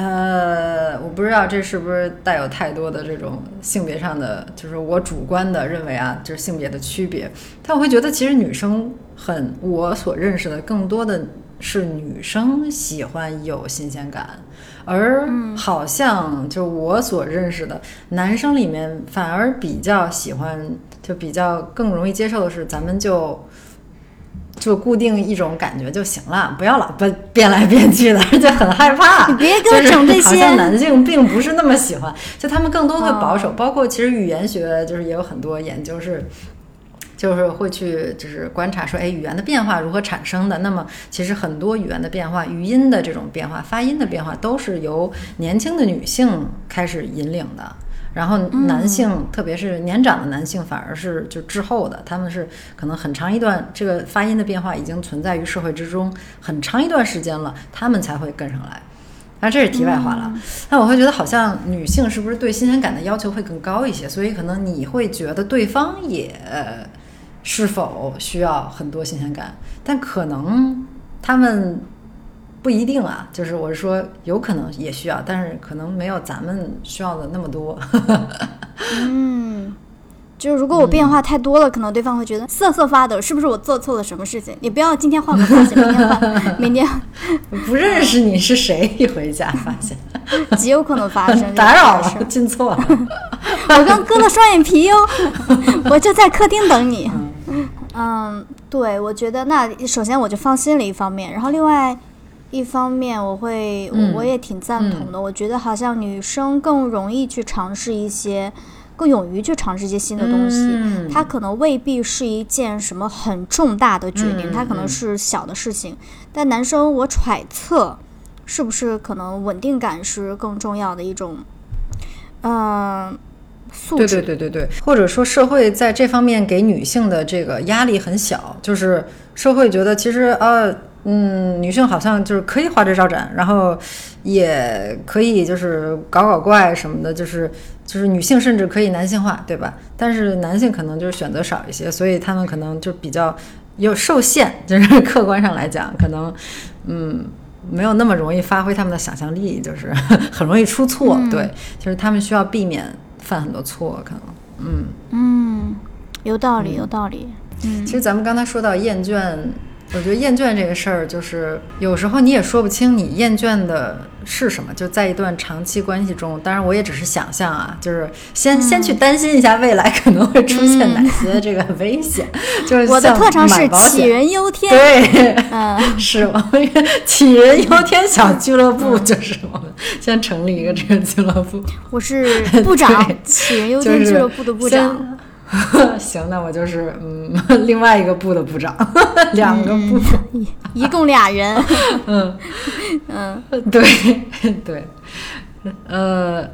呃，我不知道这是不是带有太多的这种性别上的，就是我主观的认为啊，就是性别的区别。但我会觉得，其实女生很，我所认识的更多的是女生喜欢有新鲜感，而好像就我所认识的男生里面，反而比较喜欢，就比较更容易接受的是，咱们就。就固定一种感觉就行了，不要老变变来变去的，而且很害怕。你别给我整这些好像些男性并不是那么喜欢，就他们更多会保哦守。包括其实语言学，就是也有很多研究是，就是会去就是观察说，哎，语言的变化如何产生的？那么其实很多语言的变化，语音的这种变化，发音的变化，都是由年轻的女性开始引领的。然后男性，特别是年长的男性，反而是就滞后的，他们是可能很长一段这个发音的变化已经存在于社会之中很长一段时间了，他们才会跟上来。那，这是题外话了。那我会觉得好像女性是不是对新鲜感的要求会更高一些？所以可能你会觉得对方也是否需要很多新鲜感，但可能他们不一定啊。就是我是说，有可能也需要，但是可能没有咱们需要的那么多。嗯，就是如果我变化太多了，可能对方会觉得瑟瑟发抖，是不是我做错了什么事情？你不要今天换个发型，明天换，明天 不认识你是谁，一回家发现 极有可能发生打扰了，进错了。我刚割了双眼皮哟，我就在客厅等你。嗯，对，我觉得那首先我就放心了一方面，然后另外一方面我会，嗯我也挺赞同的。我觉得好像女生更容易去尝试一些，更勇于去尝试一些新的东西。嗯它可能未必是一件什么很重大的决定，嗯它可能嗯是小的事情。但男生，我揣测，是不是可能稳定感是更重要的一种，嗯、素对质。对对对对，或者说社会在这方面给女性的这个压力很小，就是社会觉得其实呃嗯，女性好像就是可以花枝招展，然后也可以就是搞搞怪什么的，就是就是女性甚至可以男性化，对吧？但是男性可能就是选择少一些，所以他们可能就比较有受限，就是客观上来讲，可能嗯。没有那么容易发挥他们的想象力，就是 很容易出错。对，就是他们需要避免犯很多错，可能。嗯，嗯，有道理，有道理。嗯其实咱们刚才说到厌倦，我觉得厌倦这个事儿，就是有时候你也说不清你厌倦的是什么。就在一段长期关系中，当然我也只是想象啊，就是先、嗯先去担心一下未来可能会出现哪些这个危险。就是我的特长是杞人忧天。对，嗯，是我们 杞人忧天小俱乐部，就是我们先成立一个这个俱乐部。我是部长，杞人忧天俱乐部的部长。先。行，那我就是嗯，另外一个部的部长，两个部。一 一共俩人。嗯嗯对对，呃，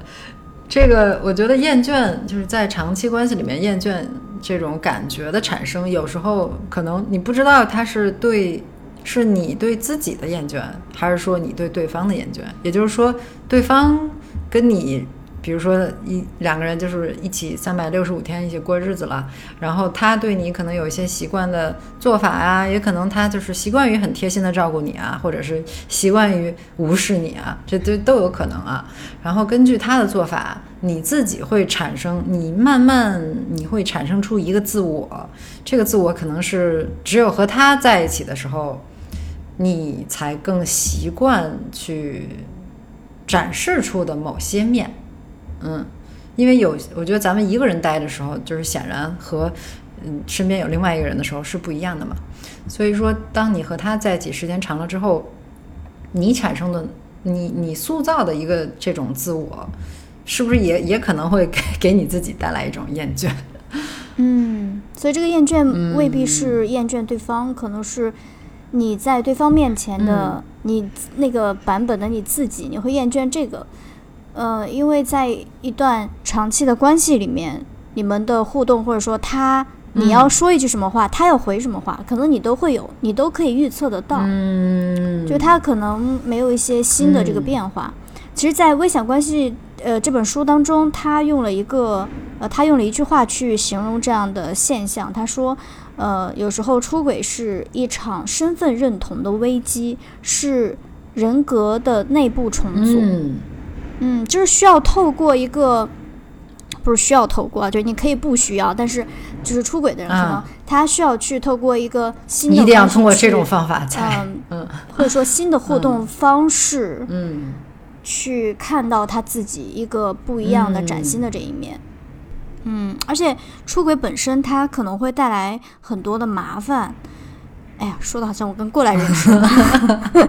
这个我觉得厌倦就是在长期关系里面厌倦这种感觉的产生，有时候可能你不知道他是对是你对自己的厌倦，还是说你对对方的厌倦。也就是说，对方跟你。比如说一两个人就是一起三百六十五天一起过日子了，然后他对你可能有一些习惯的做法啊，也可能他就是习惯于很贴心的照顾你啊，或者是习惯于无视你啊，这都都有可能啊。然后根据他的做法，你自己会产生，你慢慢你会产生出一个自我，这个自我可能是只有和他在一起的时候，你才更习惯去。展示出的某些面，嗯，因为有，我觉得咱们一个人待的时候，就是显然和嗯身边有另外一个人的时候是不一样的嘛。所以说，当你和他在一起时间长了之后，你产生的你你塑造的一个这种自我，是不是也也可能会给给你自己带来一种厌倦？嗯，所以这个厌倦未必是厌倦对方，可能是你在对方面前的你那个版本的你自己，你会厌倦这个。呃，因为在一段长期的关系里面，你们的互动或者说他你要说一句什么话，他要回什么话，可能你都会有，你都可以预测得到。嗯，就他可能没有一些新的这个变化。其实，在《危险关系》呃这本书当中，他用了一个呃，他用了一句话去形容这样的现象。他说，呃，有时候出轨是一场身份认同的危机，是人格的内部重组。嗯嗯，就是需要透过一个，不是需要透过，就是你可以不需要，但是就是出轨的人可能他需要去透过一个新的，一定要通过这种方法才，嗯嗯或者说新的互动方式，嗯去看到他自己一个不一样的崭新的这一面。嗯，而且出轨本身它可能会带来很多的麻烦。哎呀，说的好像我跟过来人似的。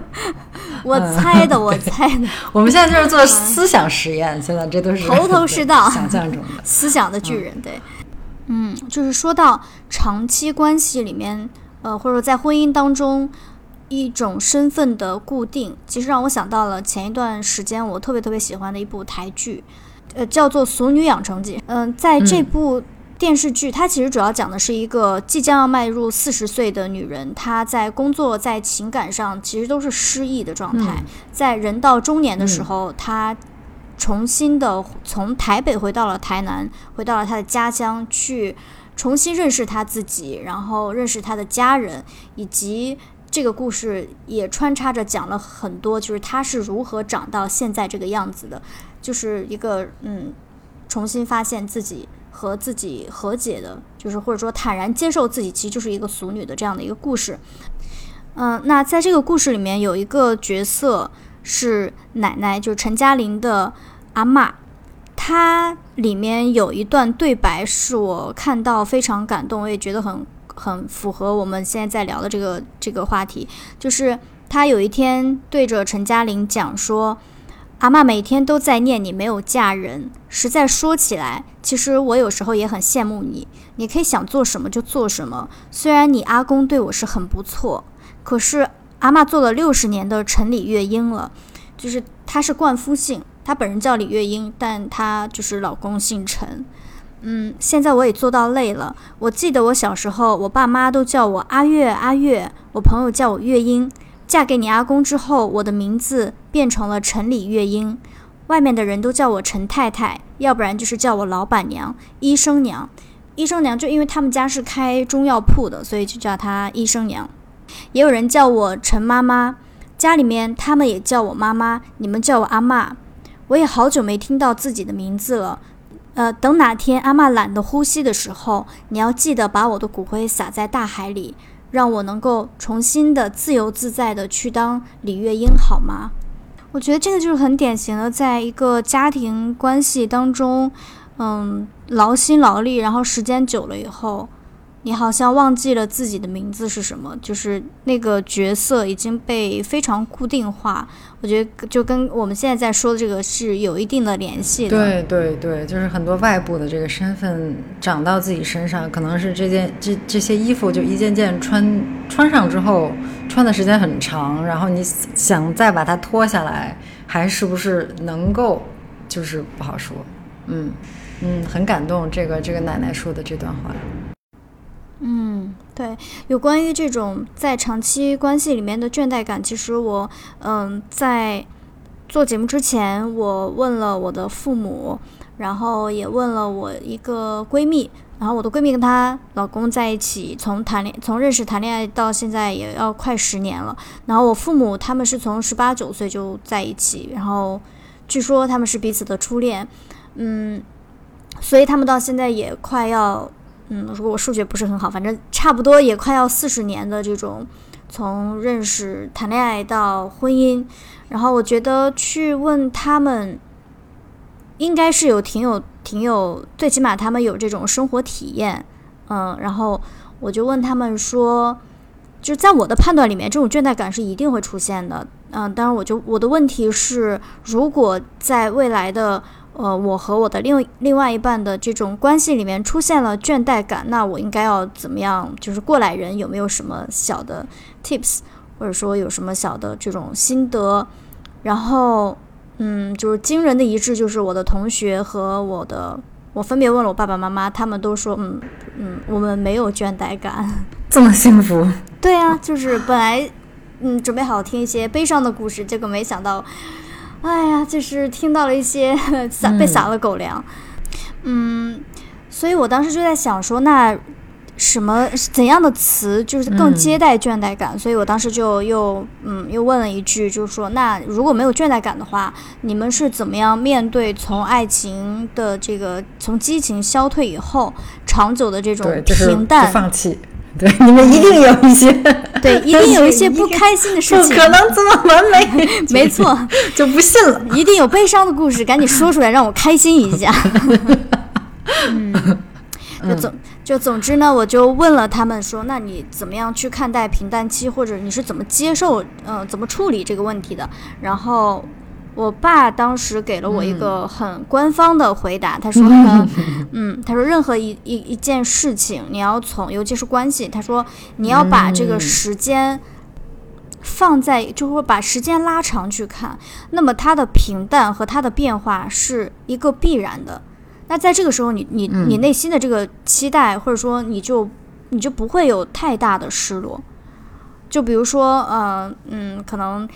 我猜的，我猜的，我们现在就是做思想实验，现在这都是头头是道想象中的。思想的巨人，对，嗯，就是说到长期关系里面，呃，或者说在婚姻当中一种身份的固定，其实让我想到了前一段时间我特别特别喜欢的一部台剧，呃，叫做《俗女养成记》。嗯，在这部电视剧，它其实主要讲的是一个即将要迈入四十岁的女人，她在工作、在情感上其实都是失意的状态，在人到中年的时候，她重新的从台北回到了台南，回到了她的家乡，去重新认识她自己，然后认识她的家人，以及这个故事也穿插着讲了很多，就是她是如何长到现在这个样子的，就是一个嗯，重新发现自己和自己和解的，就是或者说坦然接受自己其实就是一个俗女的这样的一个故事。嗯，那在这个故事里面有一个角色是奶奶，就是陈嘉玲的阿嬷。她里面有一段对白是我看到非常感动，我也觉得很很符合我们现在在聊的这个这个话题。就是她有一天对着陈嘉玲讲说：“阿嬷每天都在念你没有嫁人，实在说起来，其实我有时候也很羡慕你，你可以想做什么就做什么。虽然你阿公对我是很不错。”可是阿嬷做了六十年的陈李月英了，就是她是冠夫姓，她本人叫李月英，但她就是老公姓陈。嗯，现在我也做到累了。我记得我小时候，我爸妈都叫我阿月阿月，我朋友叫我月英。嫁给你阿公之后，我的名字变成了陈李月英，外面的人都叫我陈太太，要不然就是叫我老板娘、医生娘。医生娘就因为他们家是开中药铺的，所以就叫她医生娘。也有人叫我陈妈妈，家里面他们也叫我妈妈，你们叫我阿嬷。我也好久没听到自己的名字了。呃，等哪天阿嬷懒得呼吸的时候，你要记得把我的骨灰撒在大海里，让我能够重新的自由自在的去当李月英，好吗？我觉得这个就是很典型的，在一个家庭关系当中，嗯，劳心劳力，然后时间久了以后。你好像忘记了自己的名字是什么，就是那个角色已经被非常固定化。我觉得就跟我们现在在说的这个是有一定的联系的。对对对，就是很多外部的这个身份长到自己身上，可能是这件这这些衣服就一件件穿穿上之后，穿的时间很长，然后你想再把它脱下来，还是不是能够，就是不好说。嗯嗯，很感动这个这个奶奶说的这段话。嗯，对，有关于这种在长期关系里面的倦怠感，其实我嗯在做节目之前，我问了我的父母，然后也问了我一个闺蜜，然后我的闺蜜跟她老公在一起，从谈恋从认识谈恋爱到现在也要快十年了，然后我父母他们是从十八九岁就在一起，然后据说他们是彼此的初恋，嗯，所以他们到现在也快要。嗯，如果我数学不是很好，反正差不多也快要四十年的这种从认识、谈恋爱到婚姻，然后我觉得去问他们，应该是有挺有挺有，最起码他们有这种生活体验，嗯，然后我就问他们说，就在我的判断里面，这种倦怠感是一定会出现的，嗯，当然我就我的问题是，如果在未来的。呃，我和我的另另外一半的这种关系里面出现了倦怠感，那我应该要怎么样？就是过来人有没有什么小的 tips，或者说有什么小的这种心得？然后，嗯，就是惊人的一致，就是我的同学和我的，我分别问了我爸爸妈妈，他们都说，嗯嗯，我们没有倦怠感，这么幸福？对呀，就是本来嗯准备好听一些悲伤的故事，结果没想到。哎呀，就是听到了一些 撒被撒了狗粮，嗯，所以我当时就在想说，那什么怎样的词就是更接待倦怠感？所以我当时就又嗯又问了一句，就是说，那如果没有倦怠感的话，你们是怎么样面对从爱情的这个从激情消退以后长久的这种平淡放弃？对，你们一定有一些，对，一定有一些 不开心的事情，不可能这么完美，没错，就不信了，一定有悲伤的故事，赶紧说出来，让我开心一下。嗯，就总就总之呢，我就问了他们说，那你怎么样去看待平淡期，或者你是怎么接受，呃，怎么处理这个问题的？然后。我爸当时给了我一个很官方的回答，他说：“嗯，他说任何一一一件事情，你要从，尤其是关系，他说你要把这个时间放在，就是说把时间拉长去看，那么它的平淡和它的变化是一个必然的。那在这个时候，你你你内心的这个期待，或者说你就你就不会有太大的失落。就比如说，呃，嗯，可能。”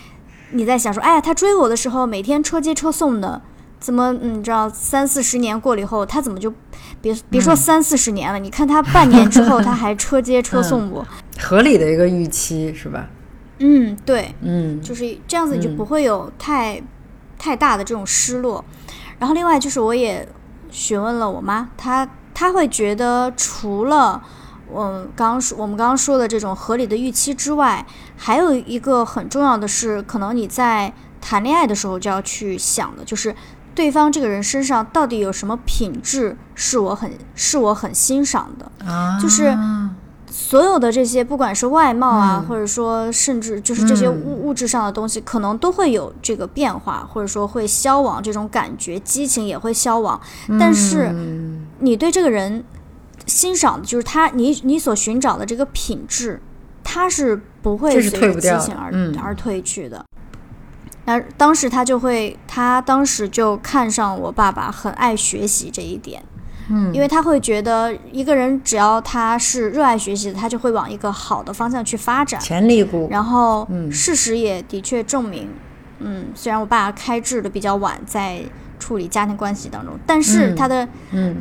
你在想说，哎呀，他追我的时候每天车接车送的，怎么你知道三四十年过了以后，他怎么就别别说三四十年了？你看他半年之后他还车接车送我，合理的一个预期是吧？嗯，对，嗯，就是这样子，你就不会有太太大的这种失落。然后另外就是我也询问了我妈，她她会觉得除了。嗯，刚刚说我们刚刚说的这种合理的预期之外，还有一个很重要的是，可能你在谈恋爱的时候就要去想的，就是对方这个人身上到底有什么品质是我很是我很欣赏的，就是所有的这些，不管是外貌啊，或者说甚至就是这些物物质上的东西，可能都会有这个变化，或者说会消亡，这种感觉激情也会消亡，但是你对这个人。欣赏的就是他，你你所寻找的这个品质，他是不会随着激情而而退去的。那当时他就会，他当时就看上我爸爸很爱学习这一点，嗯，因为他会觉得一个人只要他是热爱学习的，他就会往一个好的方向去发展，潜力股。然后，事实也的确证明，嗯，虽然我爸开智的比较晚，在。处理家庭关系当中，但是它的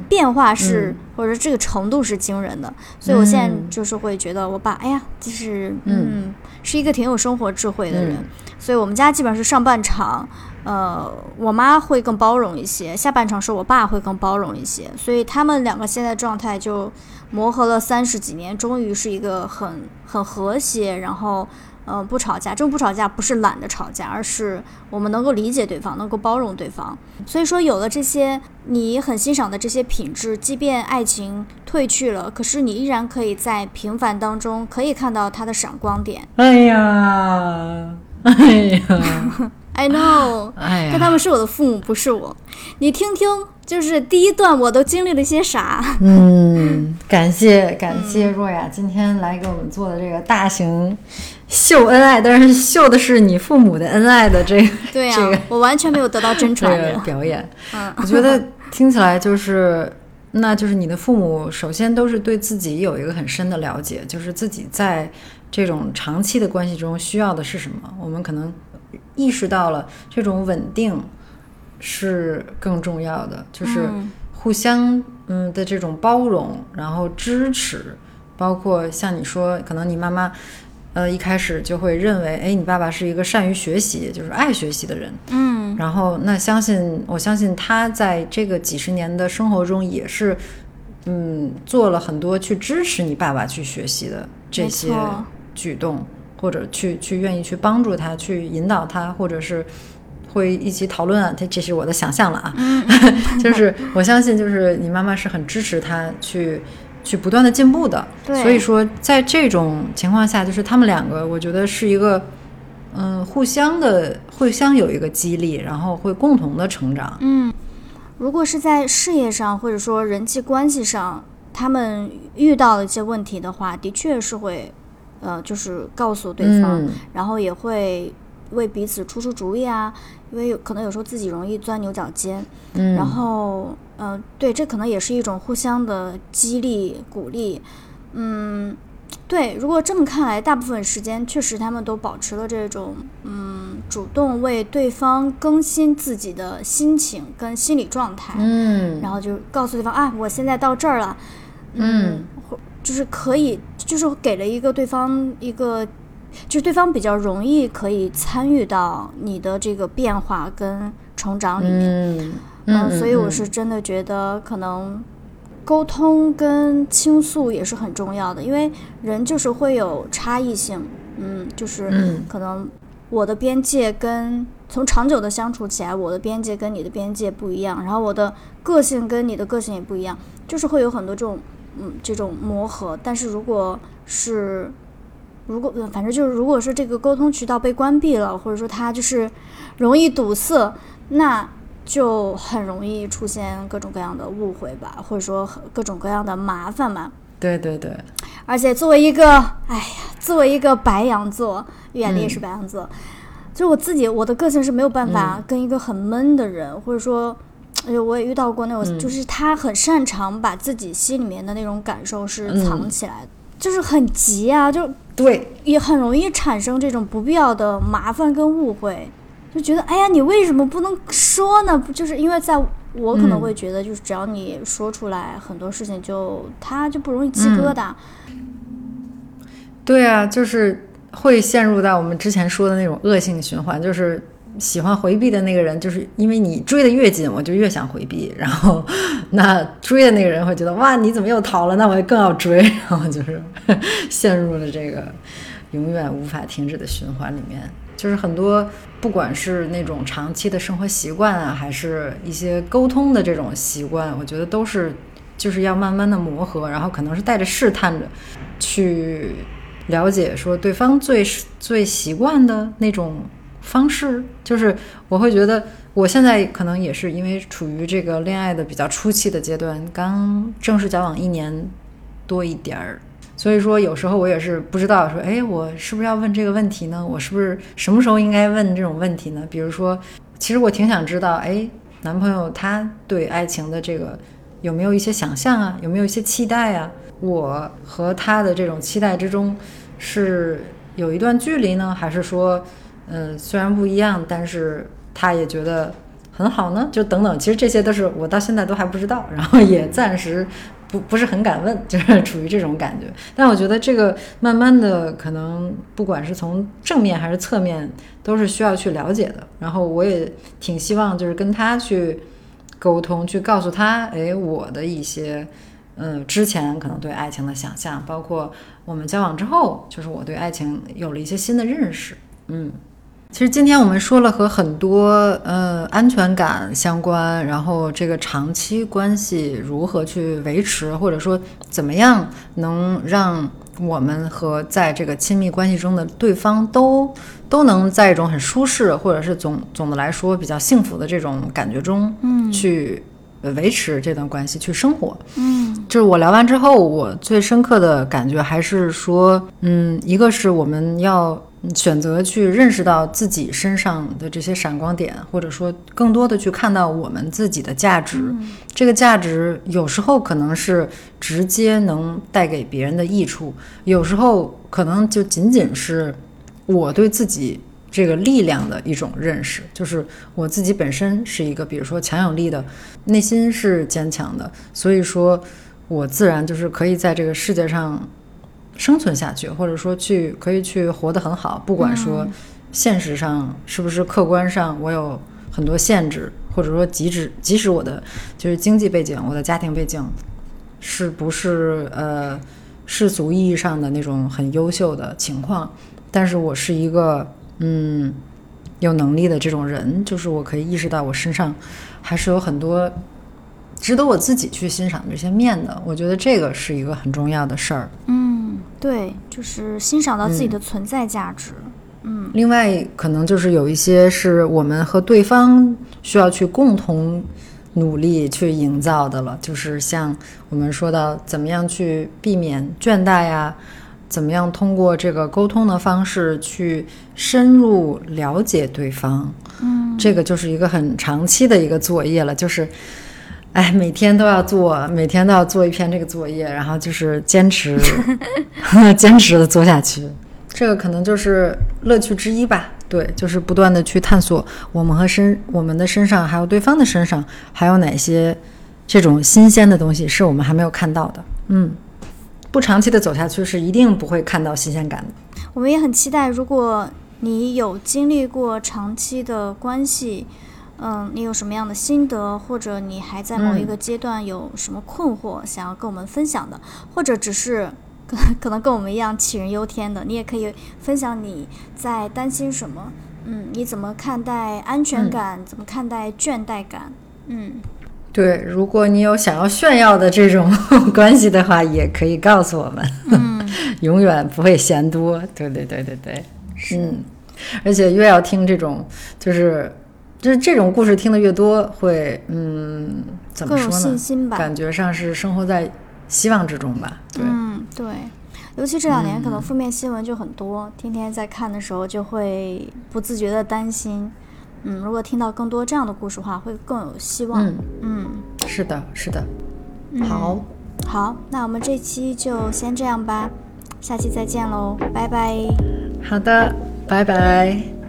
变化是，或者这个程度是惊人的，所以我现在就是会觉得我爸，哎呀，就是嗯，是一个挺有生活智慧的人，所以我们家基本上是上半场，呃，我妈会更包容一些，下半场是我爸会更包容一些，所以他们两个现在状态就磨合了三十几年，终于是一个很很和谐，然后。呃，不吵架，这种不吵架不是懒得吵架，而是我们能够理解对方，能够包容对方。所以说，有了这些你很欣赏的这些品质，即便爱情褪去了，可是你依然可以在平凡当中可以看到它的闪光点。哎呀，哎呀，I know，哎呀，但他们是我的父母，不是我。你听听，就是第一段我都经历了些啥？嗯，感谢感谢若雅今天来给我们做的这个大型。秀恩爱，但是秀的是你父母的恩爱的这个，对呀，这个我完全没有得到真传的表演。嗯，我觉得听起来就是，那就是你的父母首先都是对自己有一个很深的了解，就是自己在这种长期的关系中需要的是什么。我们可能意识到了这种稳定是更重要的，就是互相嗯的这种包容，然后支持，包括像你说，可能你妈妈。呃，一开始就会认为，哎，你爸爸是一个善于学习，就是爱学习的人。嗯，然后那相信，我相信他在这个几十年的生活中也是，嗯，做了很多去支持你爸爸去学习的这些举动，或者去去愿意去帮助他，去引导他，或者是会一起讨论啊。这这是我的想象了啊，就是我相信，就是你妈妈是很支持他去去不断的进步的。所以说在这种情况下，就是他们两个，我觉得是一个嗯互相的互相有一个激励，然后会共同的成长。嗯，如果是在事业上或者说人际关系上，他们遇到了一些问题的话，的确是会，呃，就是告诉对方，嗯然后也会为彼此出出主意啊，因为有可能有时候自己容易钻牛角尖，嗯，然后，呃，对，这可能也是一种互相的激励、鼓励。嗯，对，如果这么看来，大部分时间确实他们都保持了这种，嗯，主动为对方更新自己的心情跟心理状态，嗯然后就告诉对方啊，我现在到这儿了，嗯，或就是可以，就是给了一个对方一个。就是对方比较容易可以参与到你的这个变化跟成长里面，嗯嗯，所以我是真的觉得可能沟通跟倾诉也是很重要的，因为人就是会有差异性，嗯，就是嗯。可能我的边界跟从长久的相处起来，我的边界跟你的边界不一样，然后我的个性跟你的个性也不一样，就是会有很多这种嗯这种磨合，但是如果是如果呃反正就是，如果说这个沟通渠道被关闭了，或者说它就是容易堵塞，那就很容易出现各种各样的误会吧，或者说各种各样的麻烦嘛。对对对，而且作为一个，哎呀，作为一个白羊座，远离也是白羊座，就是我自己，我的个性是没有办法跟一个很闷的人，或者说，哎呦，我也遇到过那种，就是他很擅长把自己心里面的那种感受是藏起来的，就是很急啊，就对，也很容易产生这种不必要的麻烦跟误会，就觉得哎呀，你为什么不能说呢？不就是因为在我可能会觉得，就是只要你说出来，很多事情就它就不容易起疙瘩。对啊，就是会陷入到我们之前说的那种恶性循环，就是喜欢回避的那个人，就是因为你追的越紧，我就越想回避，然后 那追的那个人会觉得哇，你怎么又逃了？那我也更要追，然后就是陷入了这个永远无法停止的循环里面。就是很多，不管是那种长期的生活习惯啊，还是一些沟通的这种习惯，我觉得都是就是要慢慢的磨合，然后可能是带着试探着去了解说对方最最习惯的那种方式。就是我会觉得我现在可能也是因为处于这个恋爱的比较初期的阶段，刚正式交往一年多一点儿。所以说，有时候我也是不知道说，哎，我是不是要问这个问题呢？我是不是什么时候应该问这种问题呢？比如说，其实我挺想知道，哎，男朋友他对爱情的这个有没有一些想象啊？有没有一些期待啊？我和他的这种期待之中是有一段距离呢，还是说，嗯、虽然不一样，但是他也觉得很好呢？就等等，其实这些都是我到现在都还不知道，然后也暂时。不不是很敢问，就是处于这种感觉。但我觉得这个慢慢的，可能不管是从正面还是侧面，都是需要去了解的。然后我也挺希望就是跟他去沟通，去告诉他，哎，我的一些嗯之前可能对爱情的想象，包括我们交往之后，就是我对爱情有了一些新的认识。嗯。其实今天我们说了和很多呃安全感相关，然后这个长期关系如何去维持，或者说怎么样能让我们和在这个亲密关系中的对方都都能在一种很舒适，或者是总总的来说比较幸福的这种感觉中，嗯。去维持这段关系，去生活。嗯就是我聊完之后，我最深刻的感觉还是说，嗯，一个是我们要选择去认识到自己身上的这些闪光点，或者说更多的去看到我们自己的价值。这个价值有时候可能是直接能带给别人的益处，有时候可能就仅仅是我对自己。这个力量的一种认识，就是我自己本身是一个，比如说强有力的，内心是坚强的，所以说我自然就是可以在这个世界上生存下去，或者说去可以去活得很好，不管说现实上是不是客观上我有很多限制，或者说即使即使我的就是经济背景、我的家庭背景是不是呃世俗意义上的那种很优秀的情况，但是我是一个嗯有能力的这种人，就是我可以意识到我身上还是有很多值得我自己去欣赏的这些面的。我觉得这个是一个很重要的事儿。嗯，对，就是欣赏到自己的存在价值。嗯，另外可能就是有一些是我们和对方需要去共同努力去营造的了，就是像我们说到怎么样去避免倦怠呀，怎么样通过这个沟通的方式去深入了解对方。嗯，这个就是一个很长期的一个作业了，就是，哎，每天都要做，每天都要做一篇这个作业，然后就是坚持，坚持的做下去。这个可能就是乐趣之一吧。对，就是不断的去探索我们和身我们的身上，还有对方的身上，还有哪些这种新鲜的东西是我们还没有看到的。嗯，不长期的走下去是一定不会看到新鲜感的。我们也很期待，如果你有经历过长期的关系，嗯，你有什么样的心得，或者你还在某一个阶段有什么困惑想要跟我们分享的，或者只是可 可能跟我们一样杞人忧天的，你也可以分享你在担心什么，嗯，你怎么看待安全感，怎么看待倦怠感，嗯。对，如果你有想要炫耀的这种 关系的话，也可以告诉我们，嗯 永远不会嫌多。对对对对对，嗯，而且越要听这种，就是就是这种故事听得越多，会嗯，怎么说呢？信心吧。感觉上是生活在希望之中吧。对，嗯，对，尤其这两年可能负面新闻就很多，天天在看的时候就会不自觉的担心。嗯，如果听到更多这样的故事的话，会更有希望。嗯嗯是的，是的。嗯好，好，那我们这期就先这样吧，下期再见喽，拜拜。好的，拜拜。